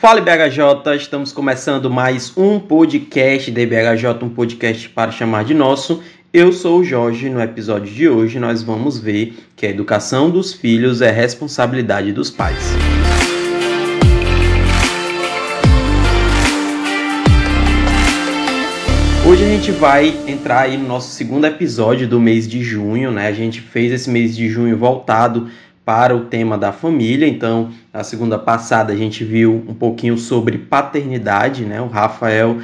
Fala BHJ, estamos começando mais um podcast da BHJ, um podcast para chamar de nosso. Eu sou o Jorge. No episódio de hoje, nós vamos ver que a educação dos filhos é responsabilidade dos pais. Hoje a gente vai entrar aí no nosso segundo episódio do mês de junho, né? A gente fez esse mês de junho voltado para o tema da família. Então, na segunda passada a gente viu um pouquinho sobre paternidade, né? O Rafael,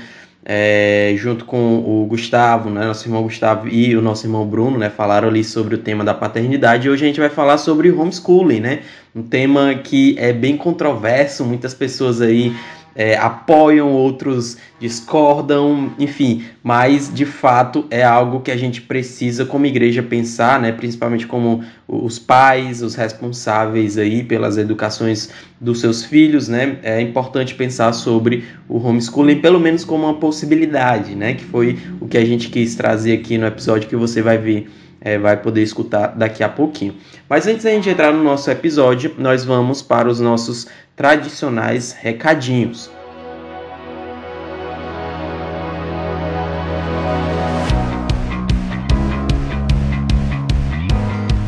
é, junto com o Gustavo, né? Nosso irmão Gustavo e o nosso irmão Bruno, né? Falaram ali sobre o tema da paternidade. E hoje a gente vai falar sobre homeschooling, né? Um tema que é bem controverso, muitas pessoas aí é, apoiam, outros discordam, enfim, mas de fato é algo que a gente precisa como igreja pensar, né, principalmente como os pais, os responsáveis aí pelas educações dos seus filhos, né, é importante pensar sobre o homeschooling pelo menos como uma possibilidade, né, que foi o que a gente quis trazer aqui no episódio que você vai ver é, vai poder escutar daqui a pouquinho. Mas antes da gente entrar no nosso episódio, nós vamos para os nossos tradicionais recadinhos.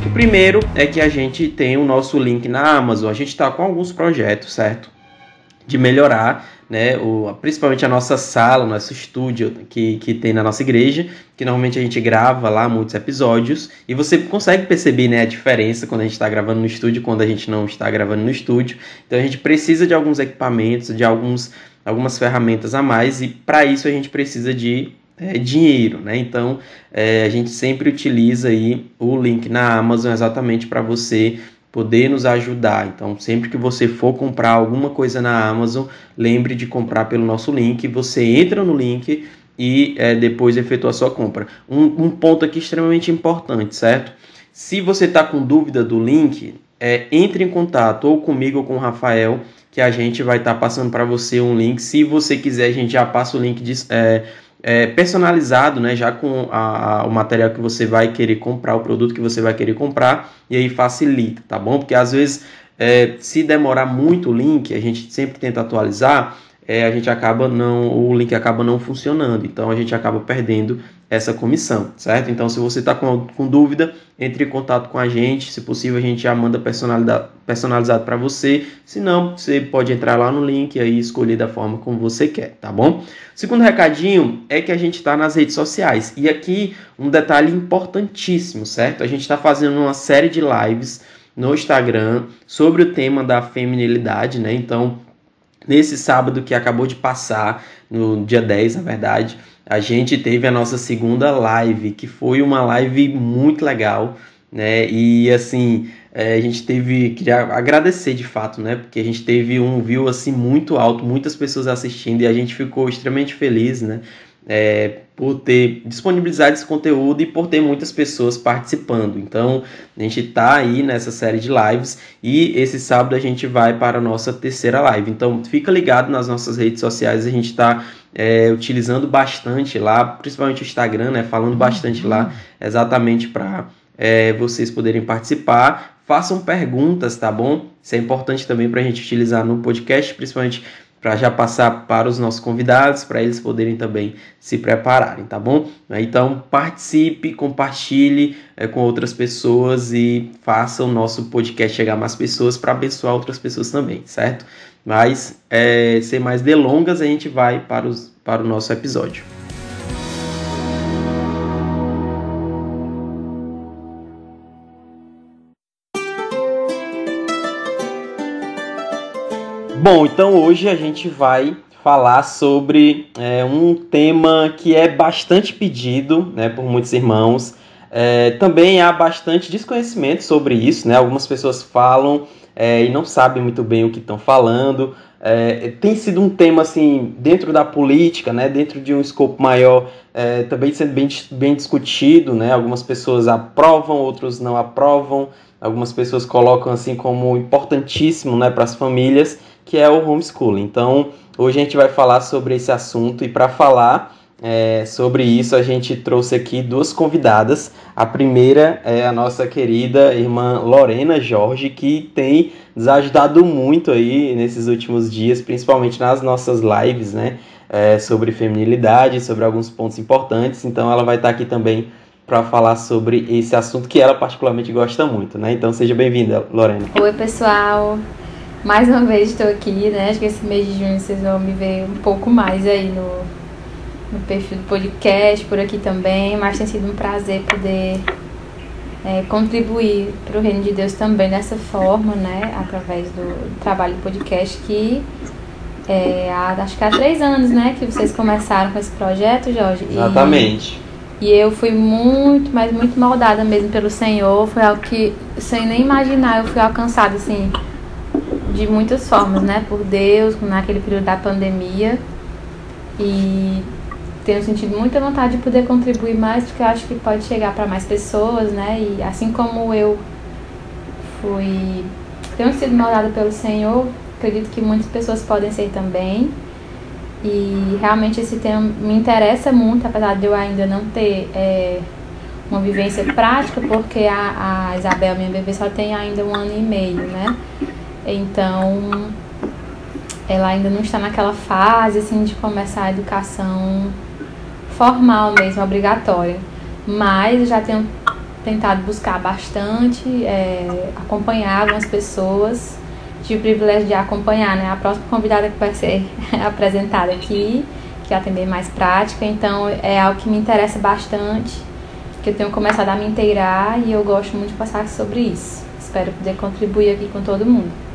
O primeiro é que a gente tem o nosso link na Amazon. A gente está com alguns projetos, certo? De melhorar né, o, principalmente a nossa sala, o nosso estúdio que, que tem na nossa igreja, que normalmente a gente grava lá muitos episódios, e você consegue perceber né, a diferença quando a gente está gravando no estúdio quando a gente não está gravando no estúdio. Então a gente precisa de alguns equipamentos, de alguns, algumas ferramentas a mais, e para isso a gente precisa de é, dinheiro, né? Então é, a gente sempre utiliza aí o link na Amazon exatamente para você poder nos ajudar. Então, sempre que você for comprar alguma coisa na Amazon, lembre de comprar pelo nosso link. Você entra no link e é, depois efetua a sua compra. Um, um, ponto aqui extremamente importante, certo? Se você está com dúvida do link, é, entre em contato ou comigo ou com o Rafael, que a gente vai estar tá passando para você um link. Se você quiser, a gente já passa o link de. É, é, personalizado, né, já com a, a, o material que você vai querer comprar, o produto que você vai querer comprar, e aí facilita, tá bom? Porque às vezes, é, se demorar muito o link, a gente sempre tenta atualizar, é, a gente acaba não, o link acaba não funcionando, então a gente acaba perdendo essa comissão, certo? Então, se você está com, com dúvida, entre em contato com a gente, se possível a gente já manda personalizado, para você, se não, você pode entrar lá no link e aí escolher da forma como você quer, tá bom? Segundo recadinho é que a gente está nas redes sociais, e aqui um detalhe importantíssimo, certo? A gente está fazendo uma série de lives no Instagram sobre o tema da feminilidade, né? Então, Nesse sábado que acabou de passar, no dia 10, na verdade, a gente teve a nossa segunda live, que foi uma live muito legal, né? E assim, é, a gente teve queria agradecer de fato, né? Porque a gente teve um view assim muito alto, muitas pessoas assistindo e a gente ficou extremamente feliz, né? É, por ter disponibilizado esse conteúdo e por ter muitas pessoas participando. Então, a gente está aí nessa série de lives e esse sábado a gente vai para a nossa terceira live. Então, fica ligado nas nossas redes sociais, a gente está é, utilizando bastante lá, principalmente o Instagram, né? Falando bastante lá exatamente para é, vocês poderem participar. Façam perguntas, tá bom? Isso é importante também para a gente utilizar no podcast, principalmente para já passar para os nossos convidados, para eles poderem também se prepararem, tá bom? Então participe, compartilhe é, com outras pessoas e faça o nosso podcast chegar a mais pessoas para abençoar outras pessoas também, certo? Mas é, sem mais delongas, a gente vai para, os, para o nosso episódio. Bom, então hoje a gente vai falar sobre é, um tema que é bastante pedido né, por muitos irmãos. É, também há bastante desconhecimento sobre isso, né? Algumas pessoas falam é, e não sabem muito bem o que estão falando. É, tem sido um tema assim dentro da política, né? Dentro de um escopo maior, é, também sendo bem, bem discutido, né? Algumas pessoas aprovam, outros não aprovam. Algumas pessoas colocam assim como importantíssimo, né, para as famílias que é o homeschooling. Então, hoje a gente vai falar sobre esse assunto e para falar, é, sobre isso, a gente trouxe aqui duas convidadas. A primeira é a nossa querida irmã Lorena Jorge, que tem nos ajudado muito aí nesses últimos dias, principalmente nas nossas lives, né? É, sobre feminilidade, sobre alguns pontos importantes. Então, ela vai estar aqui também para falar sobre esse assunto que ela particularmente gosta muito, né? Então, seja bem-vinda, Lorena. Oi, pessoal. Mais uma vez estou aqui, né? Acho que esse mês de junho vocês vão me ver um pouco mais aí no no perfil do podcast, por aqui também, mas tem sido um prazer poder é, contribuir para o Reino de Deus também dessa forma, né, através do trabalho do podcast que é, há, acho que há três anos, né, que vocês começaram com esse projeto, Jorge. Exatamente. E, e eu fui muito, mas muito maldada mesmo pelo Senhor, foi algo que, sem nem imaginar, eu fui alcançada, assim, de muitas formas, né, por Deus, naquele período da pandemia. E tenho sentido muita vontade de poder contribuir mais, porque eu acho que pode chegar para mais pessoas, né? E assim como eu fui. tenho sido moldada pelo Senhor, acredito que muitas pessoas podem ser também. E realmente esse tema me interessa muito, apesar de eu ainda não ter é, uma vivência prática, porque a, a Isabel, minha bebê, só tem ainda um ano e meio, né? Então, ela ainda não está naquela fase assim de começar a educação formal mesmo, obrigatória. Mas eu já tenho tentado buscar bastante, é, acompanhar algumas pessoas. Tive o privilégio de acompanhar né, a próxima convidada que vai ser apresentada aqui, que é atender mais prática. Então é algo que me interessa bastante, que eu tenho começado a me inteirar e eu gosto muito de passar sobre isso. Espero poder contribuir aqui com todo mundo.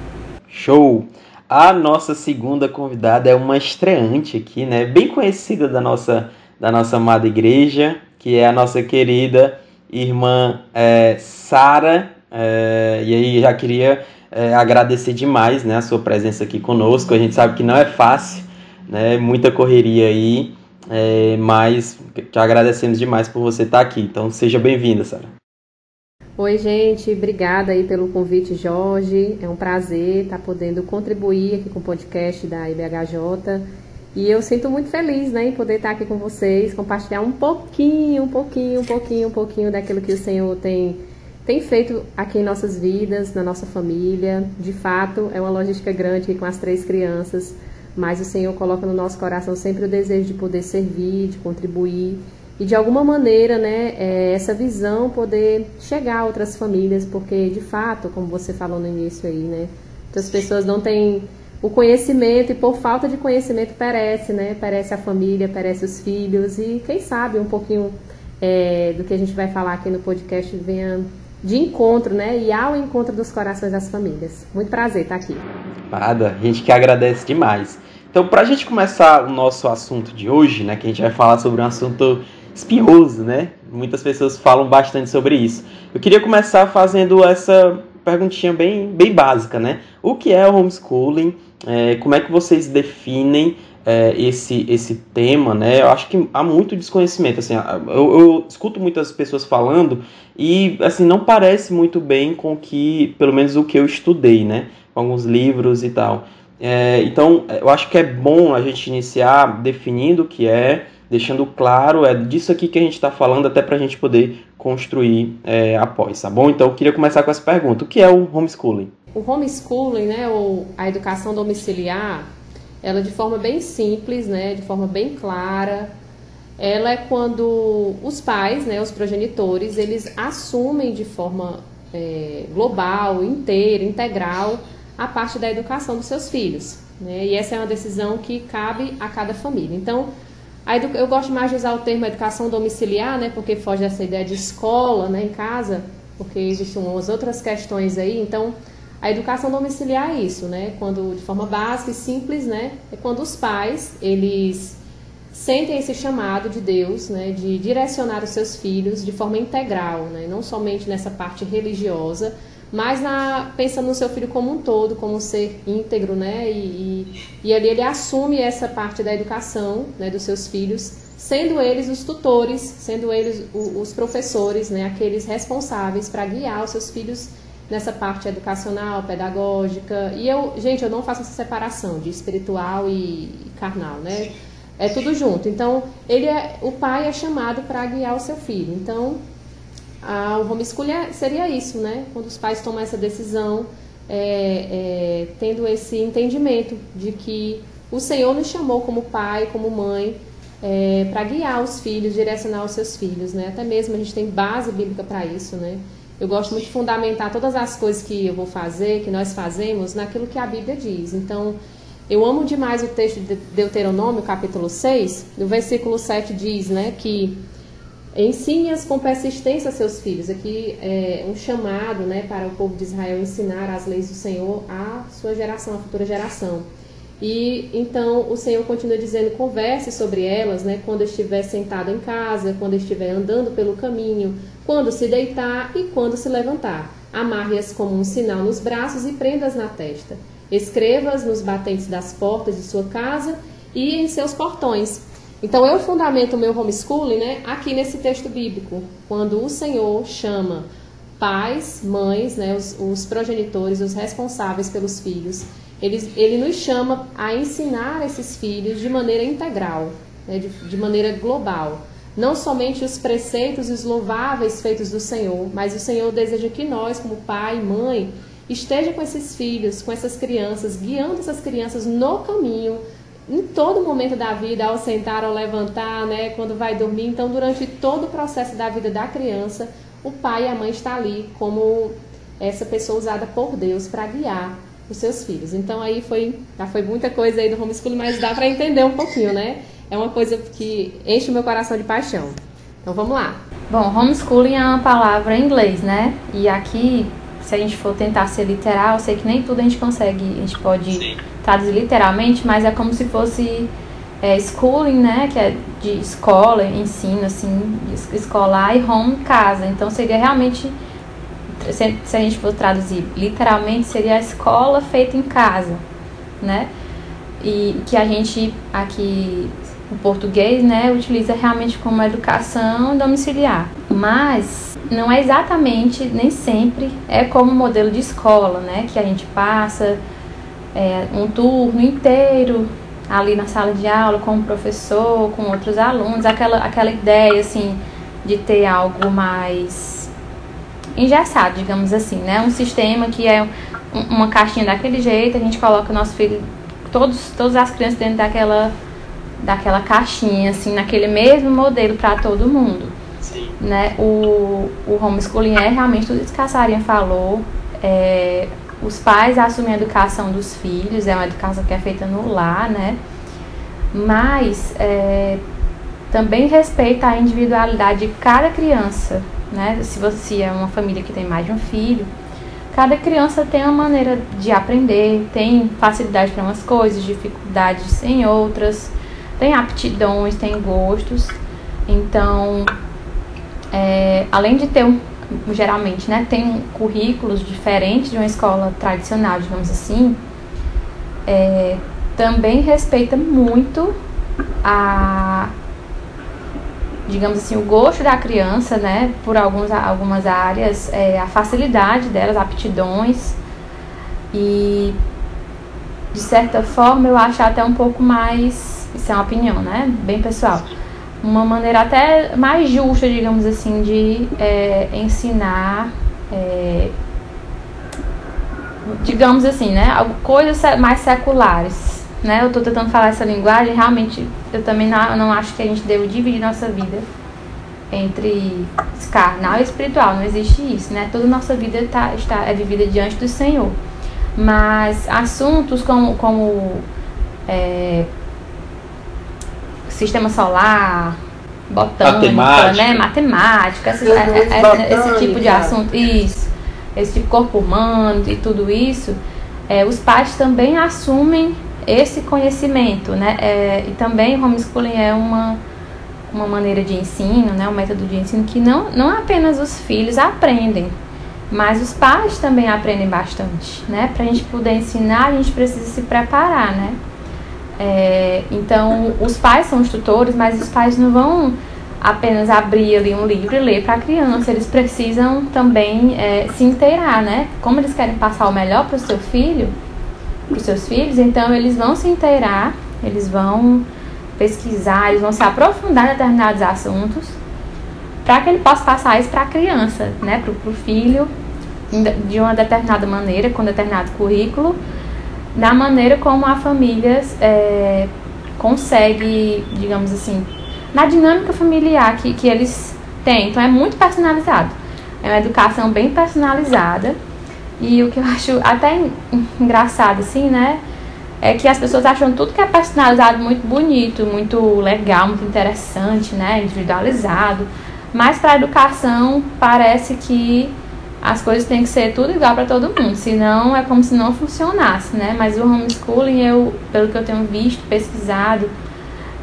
Show! A nossa segunda convidada é uma estreante aqui, né? Bem conhecida da nossa da nossa amada igreja, que é a nossa querida irmã é, Sara. É, e aí já queria é, agradecer demais né, a sua presença aqui conosco. A gente sabe que não é fácil, né, muita correria aí, é, mas te agradecemos demais por você estar aqui. Então seja bem-vinda, Sara. Oi, gente, obrigada aí pelo convite, Jorge. É um prazer estar podendo contribuir aqui com o podcast da IBHJ e eu sinto muito feliz, né, em poder estar aqui com vocês, compartilhar um pouquinho, um pouquinho, um pouquinho, um pouquinho daquilo que o Senhor tem, tem feito aqui em nossas vidas, na nossa família. De fato, é uma logística grande aqui com as três crianças, mas o Senhor coloca no nosso coração sempre o desejo de poder servir, de contribuir e de alguma maneira, né, é, essa visão poder chegar a outras famílias, porque de fato, como você falou no início aí, né, muitas pessoas não têm o conhecimento e por falta de conhecimento perece, né? Perece a família, perece os filhos e quem sabe um pouquinho é, do que a gente vai falar aqui no podcast venha de encontro, né? E ao encontro dos corações das famílias. Muito prazer estar aqui. Nada, a gente que agradece demais. Então, para a gente começar o nosso assunto de hoje, né? Que a gente vai falar sobre um assunto espinhoso, né? Muitas pessoas falam bastante sobre isso. Eu queria começar fazendo essa perguntinha bem, bem básica, né? O que é o homeschooling? É, como é que vocês definem é, esse, esse tema, né? Eu acho que há muito desconhecimento, assim, eu, eu, escuto muitas pessoas falando e, assim, não parece muito bem com que, pelo menos o que eu estudei, né? Alguns livros e tal. É, então, eu acho que é bom a gente iniciar definindo o que é, deixando claro, é disso aqui que a gente está falando, até para a gente poder construir é, após, tá bom? Então, eu queria começar com essa pergunta. O que é o homeschooling? O homeschooling, né, ou a educação domiciliar, ela de forma bem simples, né, de forma bem clara, ela é quando os pais, né, os progenitores, eles assumem de forma é, global, inteira, integral, a parte da educação dos seus filhos. Né? E essa é uma decisão que cabe a cada família. Então, eu gosto mais de usar o termo educação domiciliar, né, porque foge dessa ideia de escola né, em casa, porque existem umas outras questões aí. Então, a educação domiciliar é isso, né? Quando de forma básica e simples, né? É quando os pais, eles sentem esse chamado de Deus, né, de direcionar os seus filhos de forma integral, né, não somente nessa parte religiosa, mas na, pensando no seu filho como um todo, como um ser íntegro, né, e, e, e ali ele assume essa parte da educação, né, dos seus filhos, sendo eles os tutores, sendo eles os professores, né, aqueles responsáveis para guiar os seus filhos nessa parte educacional, pedagógica. E eu, gente, eu não faço essa separação de espiritual e carnal, né? é tudo junto. Então, ele é, o pai é chamado para guiar o seu filho. Então, a, o homeschooling é, seria isso, né? Quando os pais tomam essa decisão, é, é, tendo esse entendimento de que o Senhor nos chamou como pai, como mãe, é, para guiar os filhos, direcionar os seus filhos, né? Até mesmo a gente tem base bíblica para isso, né? Eu gosto muito de fundamentar todas as coisas que eu vou fazer, que nós fazemos, naquilo que a Bíblia diz. Então, eu amo demais o texto de Deuteronômio, capítulo 6, no versículo 7 diz, né, que ensine-as com persistência a seus filhos. Aqui é um chamado, né, para o povo de Israel ensinar as leis do Senhor à sua geração, à futura geração. E então o Senhor continua dizendo: converse sobre elas, né, quando estiver sentado em casa, quando estiver andando pelo caminho, quando se deitar e quando se levantar. Amarre-as como um sinal nos braços e prenda-as na testa. Escreva-as nos batentes das portas de sua casa e em seus portões. Então eu fundamento o meu homeschooling né, aqui nesse texto bíblico, quando o Senhor chama pais, mães, né, os, os progenitores, os responsáveis pelos filhos, ele, ele nos chama a ensinar esses filhos de maneira integral, né, de, de maneira global. Não somente os preceitos e os louváveis feitos do Senhor, mas o Senhor deseja que nós, como pai e mãe, esteja com esses filhos, com essas crianças, guiando essas crianças no caminho, em todo momento da vida, ao sentar, ao levantar, né, quando vai dormir. Então, durante todo o processo da vida da criança, o pai e a mãe estão ali como essa pessoa usada por Deus para guiar os seus filhos. Então, aí foi, já foi muita coisa aí do homeschooling, mas dá para entender um pouquinho, né? É uma coisa que enche o meu coração de paixão. Então, vamos lá. Bom, homeschooling é uma palavra em inglês, né? E aqui se a gente for tentar ser literal, eu sei que nem tudo a gente consegue, a gente pode Sim. traduzir literalmente, mas é como se fosse é, schooling, né, que é de escola, ensino, assim, escolar, e home, casa. Então seria realmente, se, se a gente for traduzir literalmente, seria a escola feita em casa, né? E que a gente aqui o português, né, utiliza realmente como educação domiciliar. Mas não é exatamente, nem sempre, é como modelo de escola, né, que a gente passa é, um turno inteiro ali na sala de aula com o professor, com outros alunos, aquela, aquela ideia, assim, de ter algo mais engessado, digamos assim, né, um sistema que é uma caixinha daquele jeito, a gente coloca o nosso filho, todos, todas as crianças dentro daquela daquela caixinha, assim, naquele mesmo modelo para todo mundo. Sim. Né? O, o homeschooling é realmente tudo isso que a Sarinha falou. É, os pais assumem a educação dos filhos, é uma educação que é feita no lar, né? Mas é, também respeita a individualidade de cada criança, né? Se você é uma família que tem mais de um filho, cada criança tem uma maneira de aprender, tem facilidade para umas coisas, dificuldades em outras tem aptidões, tem gostos. Então, é, além de ter um, geralmente, né, tem currículos diferentes de uma escola tradicional, digamos assim, é, também respeita muito a digamos assim, o gosto da criança, né, por alguns, algumas áreas, é, a facilidade delas, aptidões e de certa forma eu acho até um pouco mais isso é uma opinião, né? Bem pessoal. Uma maneira até mais justa, digamos assim, de é, ensinar, é, digamos assim, né? Coisas mais seculares. Né? Eu estou tentando falar essa linguagem, realmente eu também não, não acho que a gente deve dividir nossa vida entre carnal e espiritual, não existe isso, né? Toda nossa vida tá, está, é vivida diante do Senhor. Mas assuntos como, como é, sistema solar, botânica, matemática. né? Matemática, esse, é, é, esse tipo de assunto. Isso. Esse tipo de corpo humano e tudo isso. É, os pais também assumem esse conhecimento, né? É, e também o homeschooling é uma, uma maneira de ensino, né? Um método de ensino que não, não apenas os filhos aprendem, mas os pais também aprendem bastante, né? Para a gente poder ensinar, a gente precisa se preparar, né? É, então, os pais são os tutores, mas os pais não vão apenas abrir ali um livro e ler para a criança, eles precisam também é, se inteirar, né? Como eles querem passar o melhor para o seu filho, para os seus filhos, então eles vão se inteirar, eles vão pesquisar, eles vão se aprofundar em determinados assuntos para que ele possa passar isso para a criança, né, para o filho, de uma determinada maneira, com determinado currículo, da maneira como a família é, consegue, digamos assim, na dinâmica familiar que, que eles têm. Então é muito personalizado. É uma educação bem personalizada. E o que eu acho até engraçado, assim, né? É que as pessoas acham tudo que é personalizado muito bonito, muito legal, muito interessante, né? Individualizado. Mas para a educação parece que as coisas têm que ser tudo igual para todo mundo, senão é como se não funcionasse, né? Mas o homeschooling, eu, pelo que eu tenho visto, pesquisado,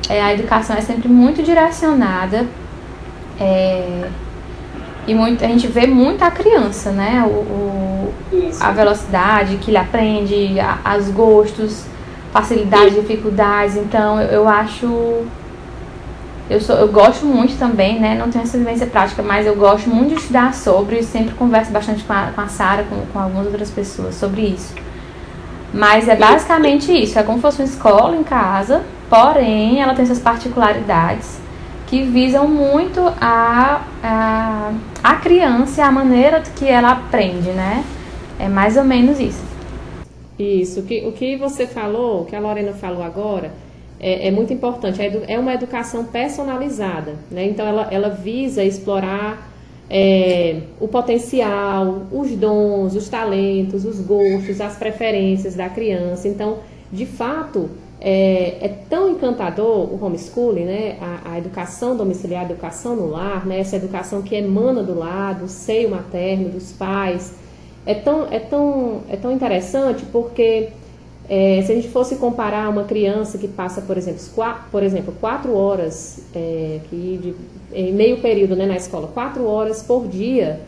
é, a educação é sempre muito direcionada é, e muito, a gente vê muito a criança, né? O, o a velocidade que ele aprende, a, os gostos, facilidades, dificuldades. Então, eu, eu acho eu, sou, eu gosto muito também, né? Não tenho essa vivência prática, mas eu gosto muito de estudar sobre e sempre converso bastante com a, com a Sara, com, com algumas outras pessoas sobre isso. Mas é basicamente isso, é como se fosse uma escola em casa, porém ela tem suas particularidades que visam muito a, a, a criança e a maneira que ela aprende, né? É mais ou menos isso. Isso, o que, o que você falou, o que a Lorena falou agora, é, é muito importante. É, uma educação personalizada, né? Então ela, ela visa explorar é, o potencial, os dons, os talentos, os gostos, as preferências da criança. Então, de fato, é, é tão encantador o homeschooling, né? A, a, educação domiciliar, a educação no lar, né? Essa educação que emana do lar, do seio materno, dos pais. É tão, é tão, é tão interessante porque é, se a gente fosse comparar uma criança que passa, por exemplo, quatro, por exemplo, quatro horas é, que de, em meio período né, na escola, quatro horas por dia,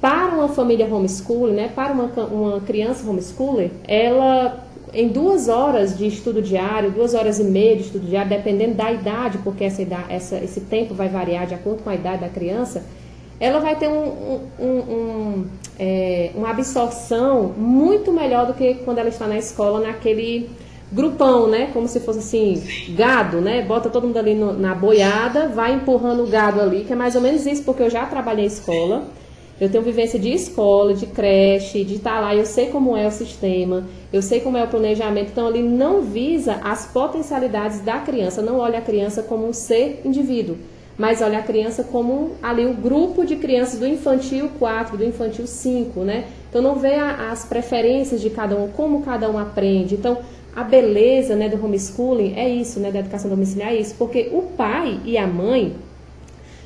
para uma família homeschooling, né, para uma, uma criança homeschooler, ela em duas horas de estudo diário, duas horas e meia de estudo diário, dependendo da idade, porque essa, essa, esse tempo vai variar de acordo com a idade da criança, ela vai ter um, um, um, é, uma absorção muito melhor do que quando ela está na escola, naquele grupão, né? Como se fosse assim, gado, né? Bota todo mundo ali no, na boiada, vai empurrando o gado ali, que é mais ou menos isso, porque eu já trabalhei em escola. Eu tenho vivência de escola, de creche, de estar lá, eu sei como é o sistema, eu sei como é o planejamento, então ali não visa as potencialidades da criança, não olha a criança como um ser indivíduo mas olha a criança como ali o grupo de crianças do infantil 4, do infantil 5, né? Então não vê a, as preferências de cada um, como cada um aprende. Então a beleza, né, do homeschooling é isso, né, da educação domiciliar é isso, porque o pai e a mãe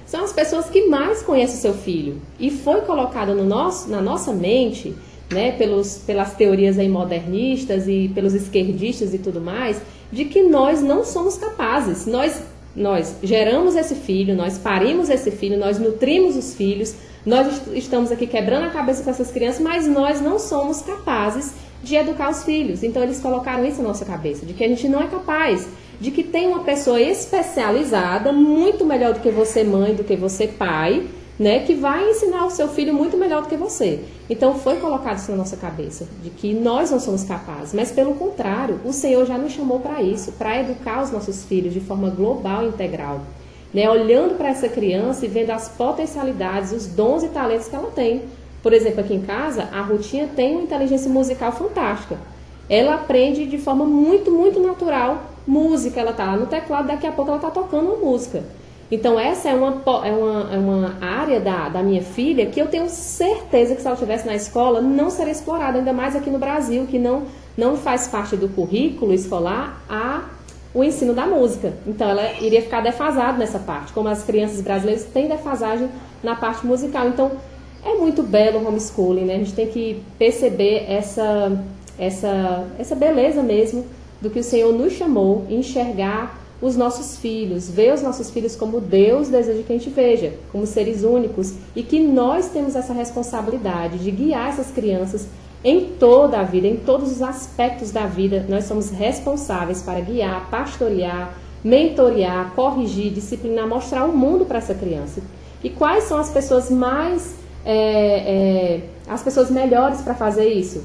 são as pessoas que mais conhecem o seu filho e foi colocado no nosso, na nossa mente, né, pelos, pelas teorias aí modernistas e pelos esquerdistas e tudo mais, de que nós não somos capazes, nós nós geramos esse filho, nós parimos esse filho, nós nutrimos os filhos, nós estamos aqui quebrando a cabeça com essas crianças, mas nós não somos capazes de educar os filhos. Então eles colocaram isso na nossa cabeça, de que a gente não é capaz, de que tem uma pessoa especializada, muito melhor do que você mãe, do que você pai, né, que vai ensinar o seu filho muito melhor do que você. Então foi colocado isso na nossa cabeça, de que nós não somos capazes, mas pelo contrário, o Senhor já nos chamou para isso, para educar os nossos filhos de forma global e integral. Né, olhando para essa criança e vendo as potencialidades, os dons e talentos que ela tem. Por exemplo, aqui em casa, a Rutinha tem uma inteligência musical fantástica. Ela aprende de forma muito, muito natural música. Ela está lá no teclado, daqui a pouco ela está tocando uma música. Então, essa é uma, é uma, é uma área da, da minha filha que eu tenho certeza que se ela estivesse na escola não seria explorada, ainda mais aqui no Brasil, que não, não faz parte do currículo escolar a, o ensino da música. Então, ela iria ficar defasada nessa parte, como as crianças brasileiras têm defasagem na parte musical. Então, é muito belo o homeschooling, né? A gente tem que perceber essa, essa, essa beleza mesmo do que o Senhor nos chamou, enxergar os nossos filhos, ver os nossos filhos como Deus deseja que a gente veja, como seres únicos, e que nós temos essa responsabilidade de guiar essas crianças em toda a vida, em todos os aspectos da vida. Nós somos responsáveis para guiar, pastorear, mentorear, corrigir, disciplinar, mostrar o mundo para essa criança. E quais são as pessoas mais, é, é, as pessoas melhores para fazer isso?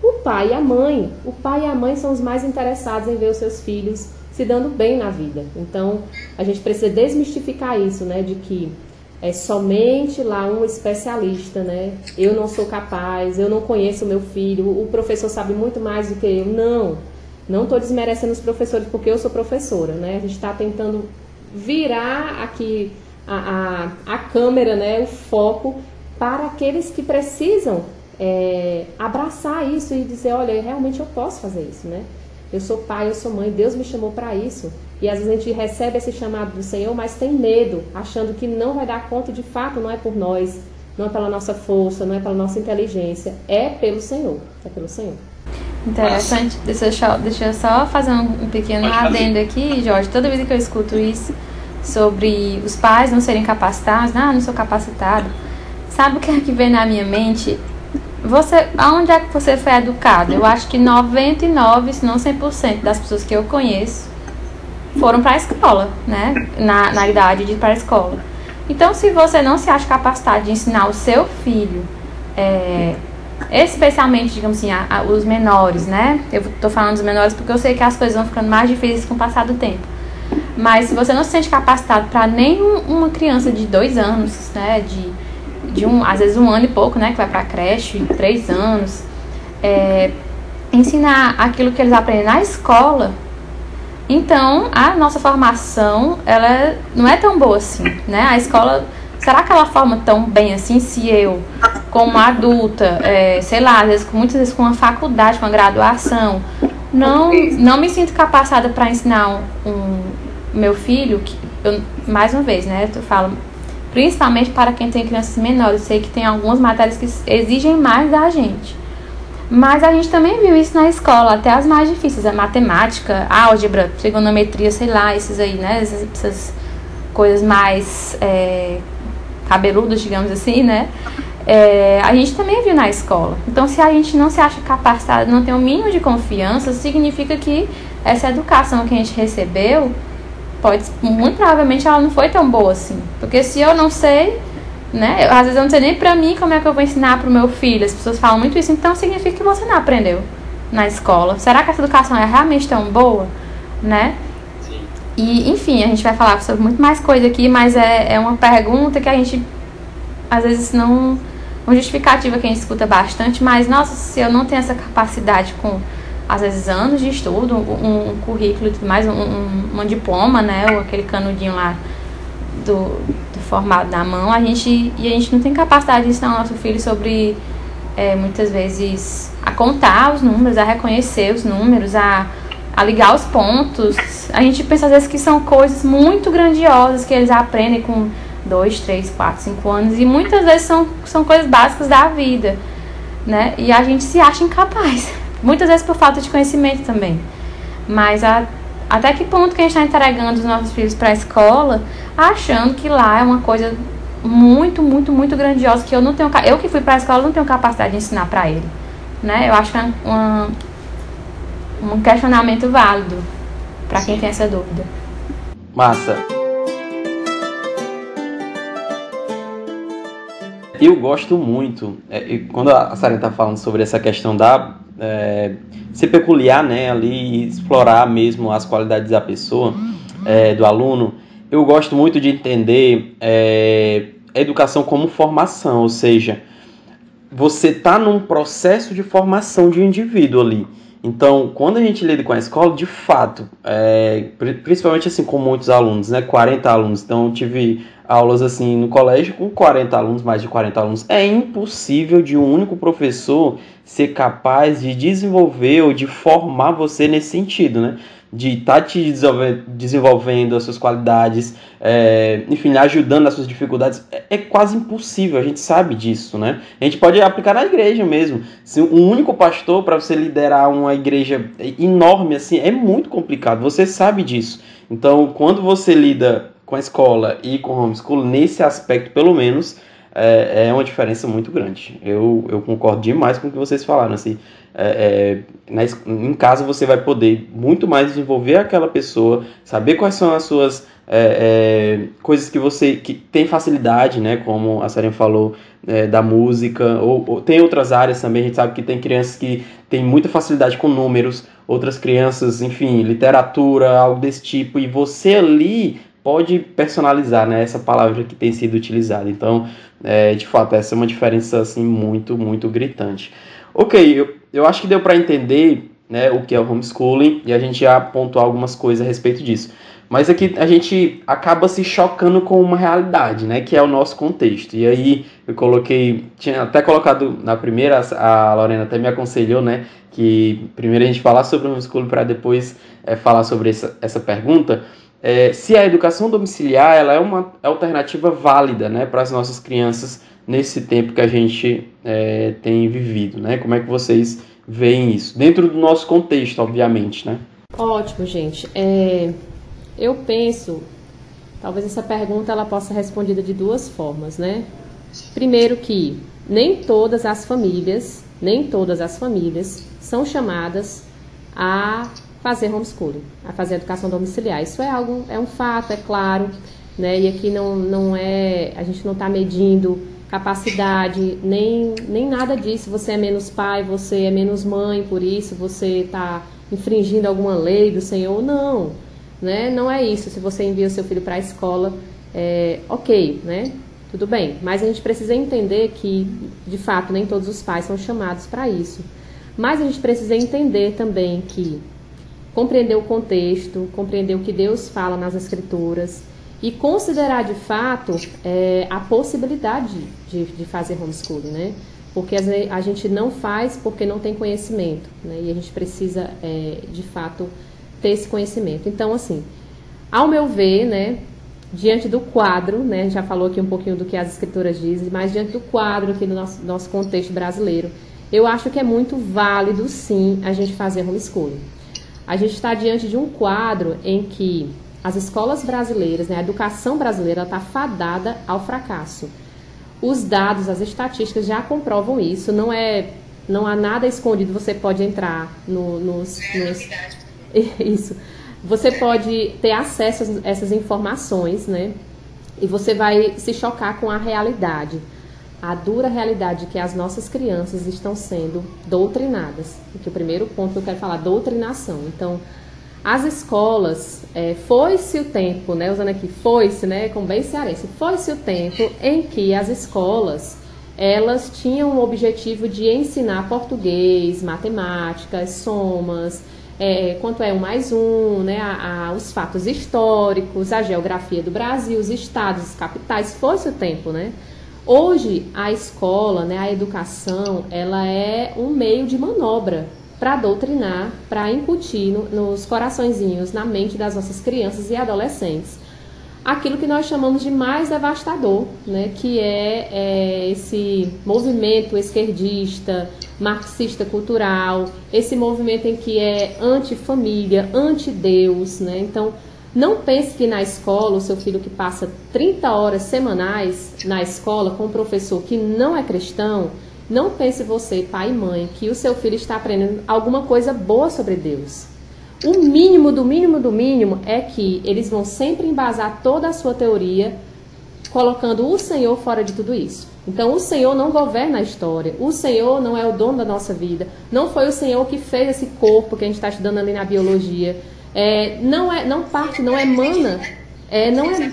O pai e a mãe. O pai e a mãe são os mais interessados em ver os seus filhos se dando bem na vida. Então, a gente precisa desmistificar isso, né, de que é somente lá um especialista, né? Eu não sou capaz, eu não conheço meu filho, o professor sabe muito mais do que eu. Não, não estou desmerecendo os professores porque eu sou professora, né? A gente está tentando virar aqui a, a, a, câmera, né, o foco para aqueles que precisam é, abraçar isso e dizer, olha, realmente eu posso fazer isso, né? Eu sou pai, eu sou mãe, Deus me chamou para isso. E às vezes a gente recebe esse chamado do Senhor, mas tem medo, achando que não vai dar conta, de fato não é por nós, não é pela nossa força, não é pela nossa inteligência, é pelo Senhor, é pelo Senhor. Interessante. Deixa eu, só, deixa eu só fazer um, pequeno adendo aqui, Jorge. Toda vez que eu escuto isso sobre os pais não serem capacitados, ah, não sou capacitado. Sabe o que é que vem na minha mente? Você, aonde é que você foi educado? Eu acho que 99, se não 100% das pessoas que eu conheço foram para a escola, né? Na, na idade de ir para a escola. Então, se você não se acha capacitado de ensinar o seu filho é, especialmente, digamos assim, a, a, os menores, né? Eu tô falando dos menores porque eu sei que as coisas vão ficando mais difíceis com o passar do tempo. Mas se você não se sente capacitado para nem uma criança de dois anos, né? De, de um, às vezes um ano e pouco, né? Que vai para creche, três anos, é, ensinar aquilo que eles aprendem na escola. Então, a nossa formação, ela não é tão boa assim, né? A escola será que ela forma tão bem assim se eu, como adulta, é, sei lá, às vezes, muitas vezes com uma faculdade, com uma graduação, não, não me sinto capacitada para ensinar um, um, meu filho, que eu, mais uma vez, né, eu falo, principalmente para quem tem crianças menores, sei que tem algumas matérias que exigem mais da gente. Mas a gente também viu isso na escola, até as mais difíceis, a matemática, a álgebra, trigonometria, sei lá, esses aí, né, essas, essas coisas mais é, cabeludos, digamos assim, né? É, a gente também viu na escola. Então, se a gente não se acha capacitado, não tem o um mínimo de confiança, significa que essa educação que a gente recebeu, pode, muito provavelmente ela não foi tão boa assim. Porque se eu não sei, né? às vezes eu não sei nem pra mim como é que eu vou ensinar pro meu filho. As pessoas falam muito isso, então significa que você não aprendeu na escola. Será que essa educação é realmente tão boa, né? E, enfim, a gente vai falar sobre muito mais coisa aqui, mas é, é uma pergunta que a gente, às vezes, não. Uma justificativa que a gente escuta bastante, mas, nossa, se eu não tenho essa capacidade com, às vezes, anos de estudo, um, um currículo mais, um, um, um, diploma, né, ou aquele canudinho lá do, do formado na mão, a gente, e a gente não tem capacidade de ensinar o nosso filho sobre, é, muitas vezes, a contar os números, a reconhecer os números, a a ligar os pontos. A gente pensa às vezes que são coisas muito grandiosas que eles aprendem com dois, três, quatro, cinco anos e muitas vezes são, são coisas básicas da vida, né? E a gente se acha incapaz, muitas vezes por falta de conhecimento também. Mas a, até que ponto que a gente está entregando os nossos filhos para a escola, achando que lá é uma coisa muito, muito, muito grandiosa que eu não tenho, eu que fui para a escola não tenho capacidade de ensinar para ele, né? Eu acho que é uma um questionamento válido para quem tem essa dúvida. Massa. Eu gosto muito, é, quando a Sarah está falando sobre essa questão da é, ser peculiar, né, ali explorar mesmo as qualidades da pessoa, é, do aluno, eu gosto muito de entender é, a educação como formação, ou seja, você está num processo de formação de indivíduo ali. Então, quando a gente lida com a escola, de fato, é, principalmente assim com muitos alunos, né, 40 alunos, então eu tive aulas assim no colégio com 40 alunos, mais de 40 alunos, é impossível de um único professor ser capaz de desenvolver ou de formar você nesse sentido, né? De estar tá te desenvolvendo as suas qualidades, é, enfim, ajudando nas suas dificuldades, é, é, quase impossível, a gente sabe disso, né? A gente pode aplicar na igreja mesmo. Se um único pastor, para você liderar uma igreja enorme assim, é muito complicado, você sabe disso. Então, quando você lida com a escola e com o homeschool, nesse aspecto, pelo menos, é, é uma diferença muito grande. Eu, eu concordo demais com o que vocês falaram, assim, é, é, na, em casa você vai poder muito mais desenvolver aquela pessoa, saber quais são as suas é, é coisas que você que tem facilidade, né? Como a Saren falou é, da música, ou, ou, tem outras áreas também. A gente sabe que tem crianças que têm muita facilidade com números, outras crianças, enfim, literatura, algo desse tipo, e você ali pode personalizar, né, essa palavra que tem sido utilizada. Então, de fato, essa é uma diferença assim muito, muito gritante. Ok, eu acho que deu para entender né, o que é o homeschooling e a gente já pontuou algumas coisas a respeito disso. Mas aqui a gente acaba se chocando com uma realidade, né, que é o nosso contexto. E aí eu coloquei, tinha até colocado na primeira, a Lorena até me aconselhou, né, que primeiro a gente falar sobre o homeschooling para depois é, falar sobre essa, essa pergunta. É, se a educação domiciliar ela é uma alternativa válida, né, para as nossas crianças nesse tempo que a gente é, tem vivido, né? Como é que vocês veem isso dentro do nosso contexto, obviamente, né? Ótimo, gente. É, eu penso, talvez essa pergunta ela possa ser respondida de duas formas, né? Primeiro que nem todas as famílias, nem todas as famílias são chamadas a fazer homeschooling, a fazer educação domiciliar. Isso é algo, é um fato, é claro, né? E aqui não, não é, a gente não está medindo capacidade, nem, nem nada disso. Você é menos pai, você é menos mãe, por isso você está infringindo alguma lei do Senhor. Não. Né? Não é isso. Se você envia o seu filho para a escola, é, ok, né? Tudo bem. Mas a gente precisa entender que, de fato, nem todos os pais são chamados para isso. Mas a gente precisa entender também que compreender o contexto, compreender o que Deus fala nas Escrituras e considerar de fato é, a possibilidade de, de fazer homeschooling, né? Porque a gente não faz porque não tem conhecimento, né? E a gente precisa, é, de fato, ter esse conhecimento. Então, assim, ao meu ver, né, diante do quadro, né, já falou aqui um pouquinho do que as escrituras dizem, mas diante do quadro aqui do nosso, nosso contexto brasileiro, eu acho que é muito válido, sim, a gente fazer homeschooling. A gente está diante de um quadro em que as escolas brasileiras, né, a educação brasileira está fadada ao fracasso. Os dados, as estatísticas já comprovam isso. Não é, não há nada escondido. Você pode entrar no, nos, nos Isso. Você pode ter acesso a essas informações, né? E você vai se chocar com a realidade. A dura realidade que as nossas crianças estão sendo doutrinadas. Porque o primeiro ponto que eu quero falar, doutrinação. Então, as escolas, é, foi-se o tempo, né, usando aqui, foi-se, né, com bem cearense, foi-se o tempo em que as escolas, elas tinham o objetivo de ensinar português, matemáticas, somas, é, quanto é um mais um, né, a, a, os fatos históricos, a geografia do Brasil, os estados, as capitais, fosse o tempo, né? Hoje a escola, né, a educação, ela é um meio de manobra para doutrinar, para incutir no, nos coraçõezinhos, na mente das nossas crianças e adolescentes, aquilo que nós chamamos de mais devastador, né, que é, é esse movimento esquerdista, marxista cultural, esse movimento em que é anti-família, anti-Deus, né? Então, não pense que na escola, o seu filho que passa 30 horas semanais na escola com um professor que não é cristão, não pense você, pai e mãe, que o seu filho está aprendendo alguma coisa boa sobre Deus. O mínimo do mínimo do mínimo é que eles vão sempre embasar toda a sua teoria colocando o Senhor fora de tudo isso. Então, o Senhor não governa a história, o Senhor não é o dono da nossa vida, não foi o Senhor que fez esse corpo que a gente está estudando ali na biologia. É, não é, não parte, não emana, é, não é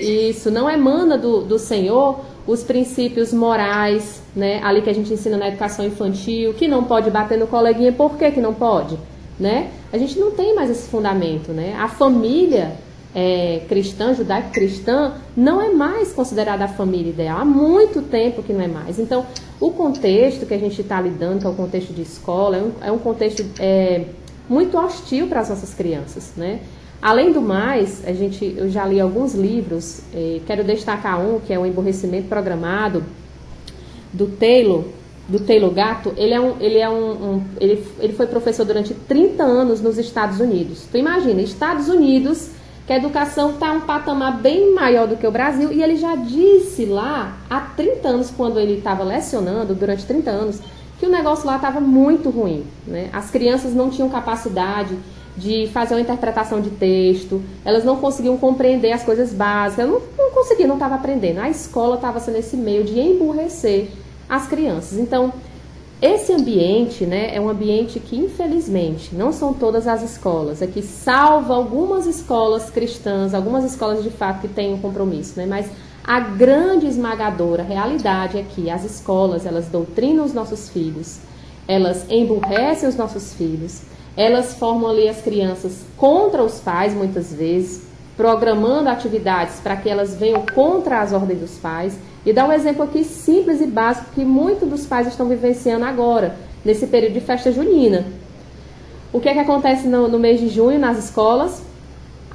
isso, não emana do, do Senhor os princípios morais, né, ali que a gente ensina na educação infantil, que não pode bater no coleguinha, por que, que não pode? né? A gente não tem mais esse fundamento, né? A família é, cristã, judaico-cristã, não é mais considerada a família ideal. Há muito tempo que não é mais. Então, o contexto que a gente está lidando, que é o contexto de escola, é um, é um contexto é, muito hostil para as nossas crianças, né? Além do mais, a gente, eu já li alguns livros, é, quero destacar um, que é o Emborrecimento Programado, do Taylor, do Taylor Gato, ele é um, ele é um, um, ele, ele foi professor durante 30 anos nos Estados Unidos. Tu imagina, Estados Unidos, que a educação está um patamar bem maior do que o Brasil, e ele já disse lá há 30 anos, quando ele estava lecionando, durante 30 anos, que o negócio lá estava muito ruim. Né? As crianças não tinham capacidade de fazer uma interpretação de texto, elas não conseguiam compreender as coisas básicas, não, não conseguiam, não estava aprendendo. A escola estava sendo esse meio de emburrecer as crianças. Então, esse ambiente né, é um ambiente que, infelizmente, não são todas as escolas, é que salva algumas escolas cristãs, algumas escolas de fato que têm um compromisso, né, mas a grande esmagadora realidade é que as escolas, elas doutrinam os nossos filhos, elas emburrecem os nossos filhos, elas formam ali as crianças contra os pais, muitas vezes, programando atividades para que elas venham contra as ordens dos pais. E dá um exemplo aqui simples e básico que muitos dos pais estão vivenciando agora, nesse período de festa junina. O que é que acontece no, no mês de junho nas escolas?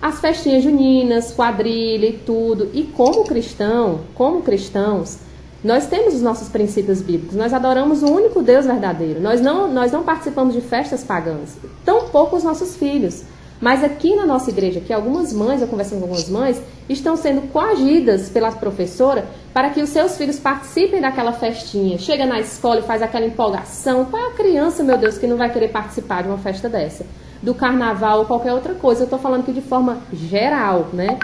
As festinhas juninas, quadrilha e tudo. E como cristão, como cristãos, nós temos os nossos princípios bíblicos. Nós adoramos o único Deus verdadeiro. Nós não, nós não participamos de festas pagãs. Tão pouco os nossos filhos. Mas aqui na nossa igreja, que algumas mães, eu conversando com algumas mães, estão sendo coagidas pela professora para que os seus filhos participem daquela festinha. Chega na escola e faz aquela empolgação. Qual é a criança, meu Deus, que não vai querer participar de uma festa dessa? Do carnaval ou qualquer outra coisa. Eu estou falando aqui de forma geral, né?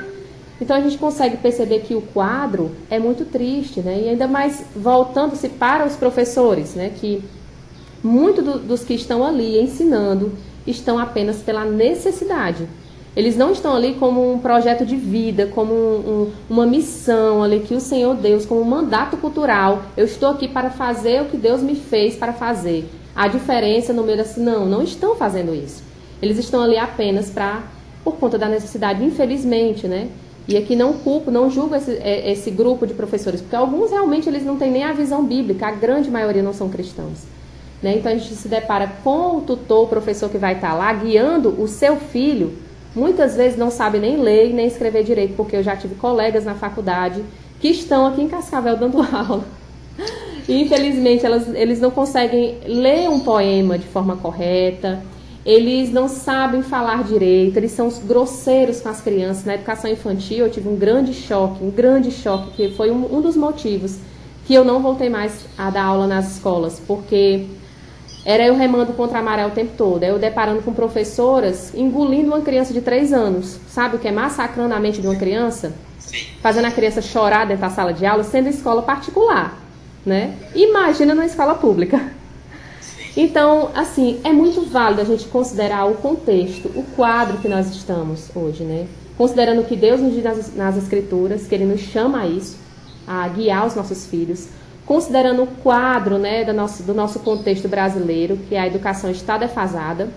Então a gente consegue perceber que o quadro é muito triste, né? E ainda mais voltando-se para os professores, né? Que muitos do, dos que estão ali ensinando estão apenas pela necessidade. Eles não estão ali como um projeto de vida, como um, um, uma missão ali que o Senhor Deus, como um mandato cultural. Eu estou aqui para fazer o que Deus me fez para fazer. A diferença no meio da não, não estão fazendo isso. Eles estão ali apenas para por conta da necessidade, infelizmente, né? E aqui não culpo, não julgo esse, é, esse grupo de professores, porque alguns realmente eles não têm nem a visão bíblica, a grande maioria não são cristãos. Né? Então a gente se depara com o tutor, o professor que vai estar lá guiando o seu filho. Muitas vezes não sabe nem ler nem escrever direito, porque eu já tive colegas na faculdade que estão aqui em Cascavel dando aula. E, infelizmente, elas, eles não conseguem ler um poema de forma correta, eles não sabem falar direito, eles são grosseiros com as crianças. Na educação infantil, eu tive um grande choque, um grande choque, que foi um, um dos motivos que eu não voltei mais a dar aula nas escolas, porque era eu remando contra a maré o tempo todo. Eu deparando com professoras engolindo uma criança de 3 anos. Sabe o que é massacrando a mente de uma criança? Fazendo a criança chorar dentro da sala de aula, sendo escola particular. Né? Imagina numa escola pública. Então, assim, é muito válido a gente considerar o contexto, o quadro que nós estamos hoje, né? Considerando que Deus nos diz nas, nas Escrituras, que Ele nos chama a isso, a guiar os nossos filhos, considerando o quadro né, do, nosso, do nosso contexto brasileiro, que a educação está defasada.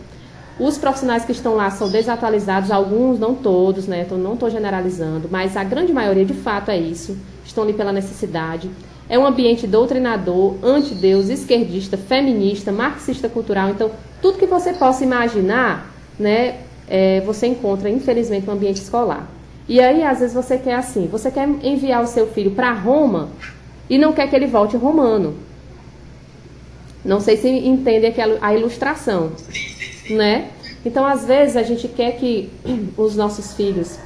Os profissionais que estão lá são desatualizados, alguns, não todos, né? Então não estou generalizando, mas a grande maioria de fato é isso. Estão ali pela necessidade. É um ambiente doutrinador, anti-Deus, esquerdista, feminista, marxista cultural. Então, tudo que você possa imaginar, né, é, você encontra, infelizmente, no ambiente escolar. E aí, às vezes, você quer assim: você quer enviar o seu filho para Roma e não quer que ele volte romano. Não sei se entende a ilustração, né? Então, às vezes, a gente quer que os nossos filhos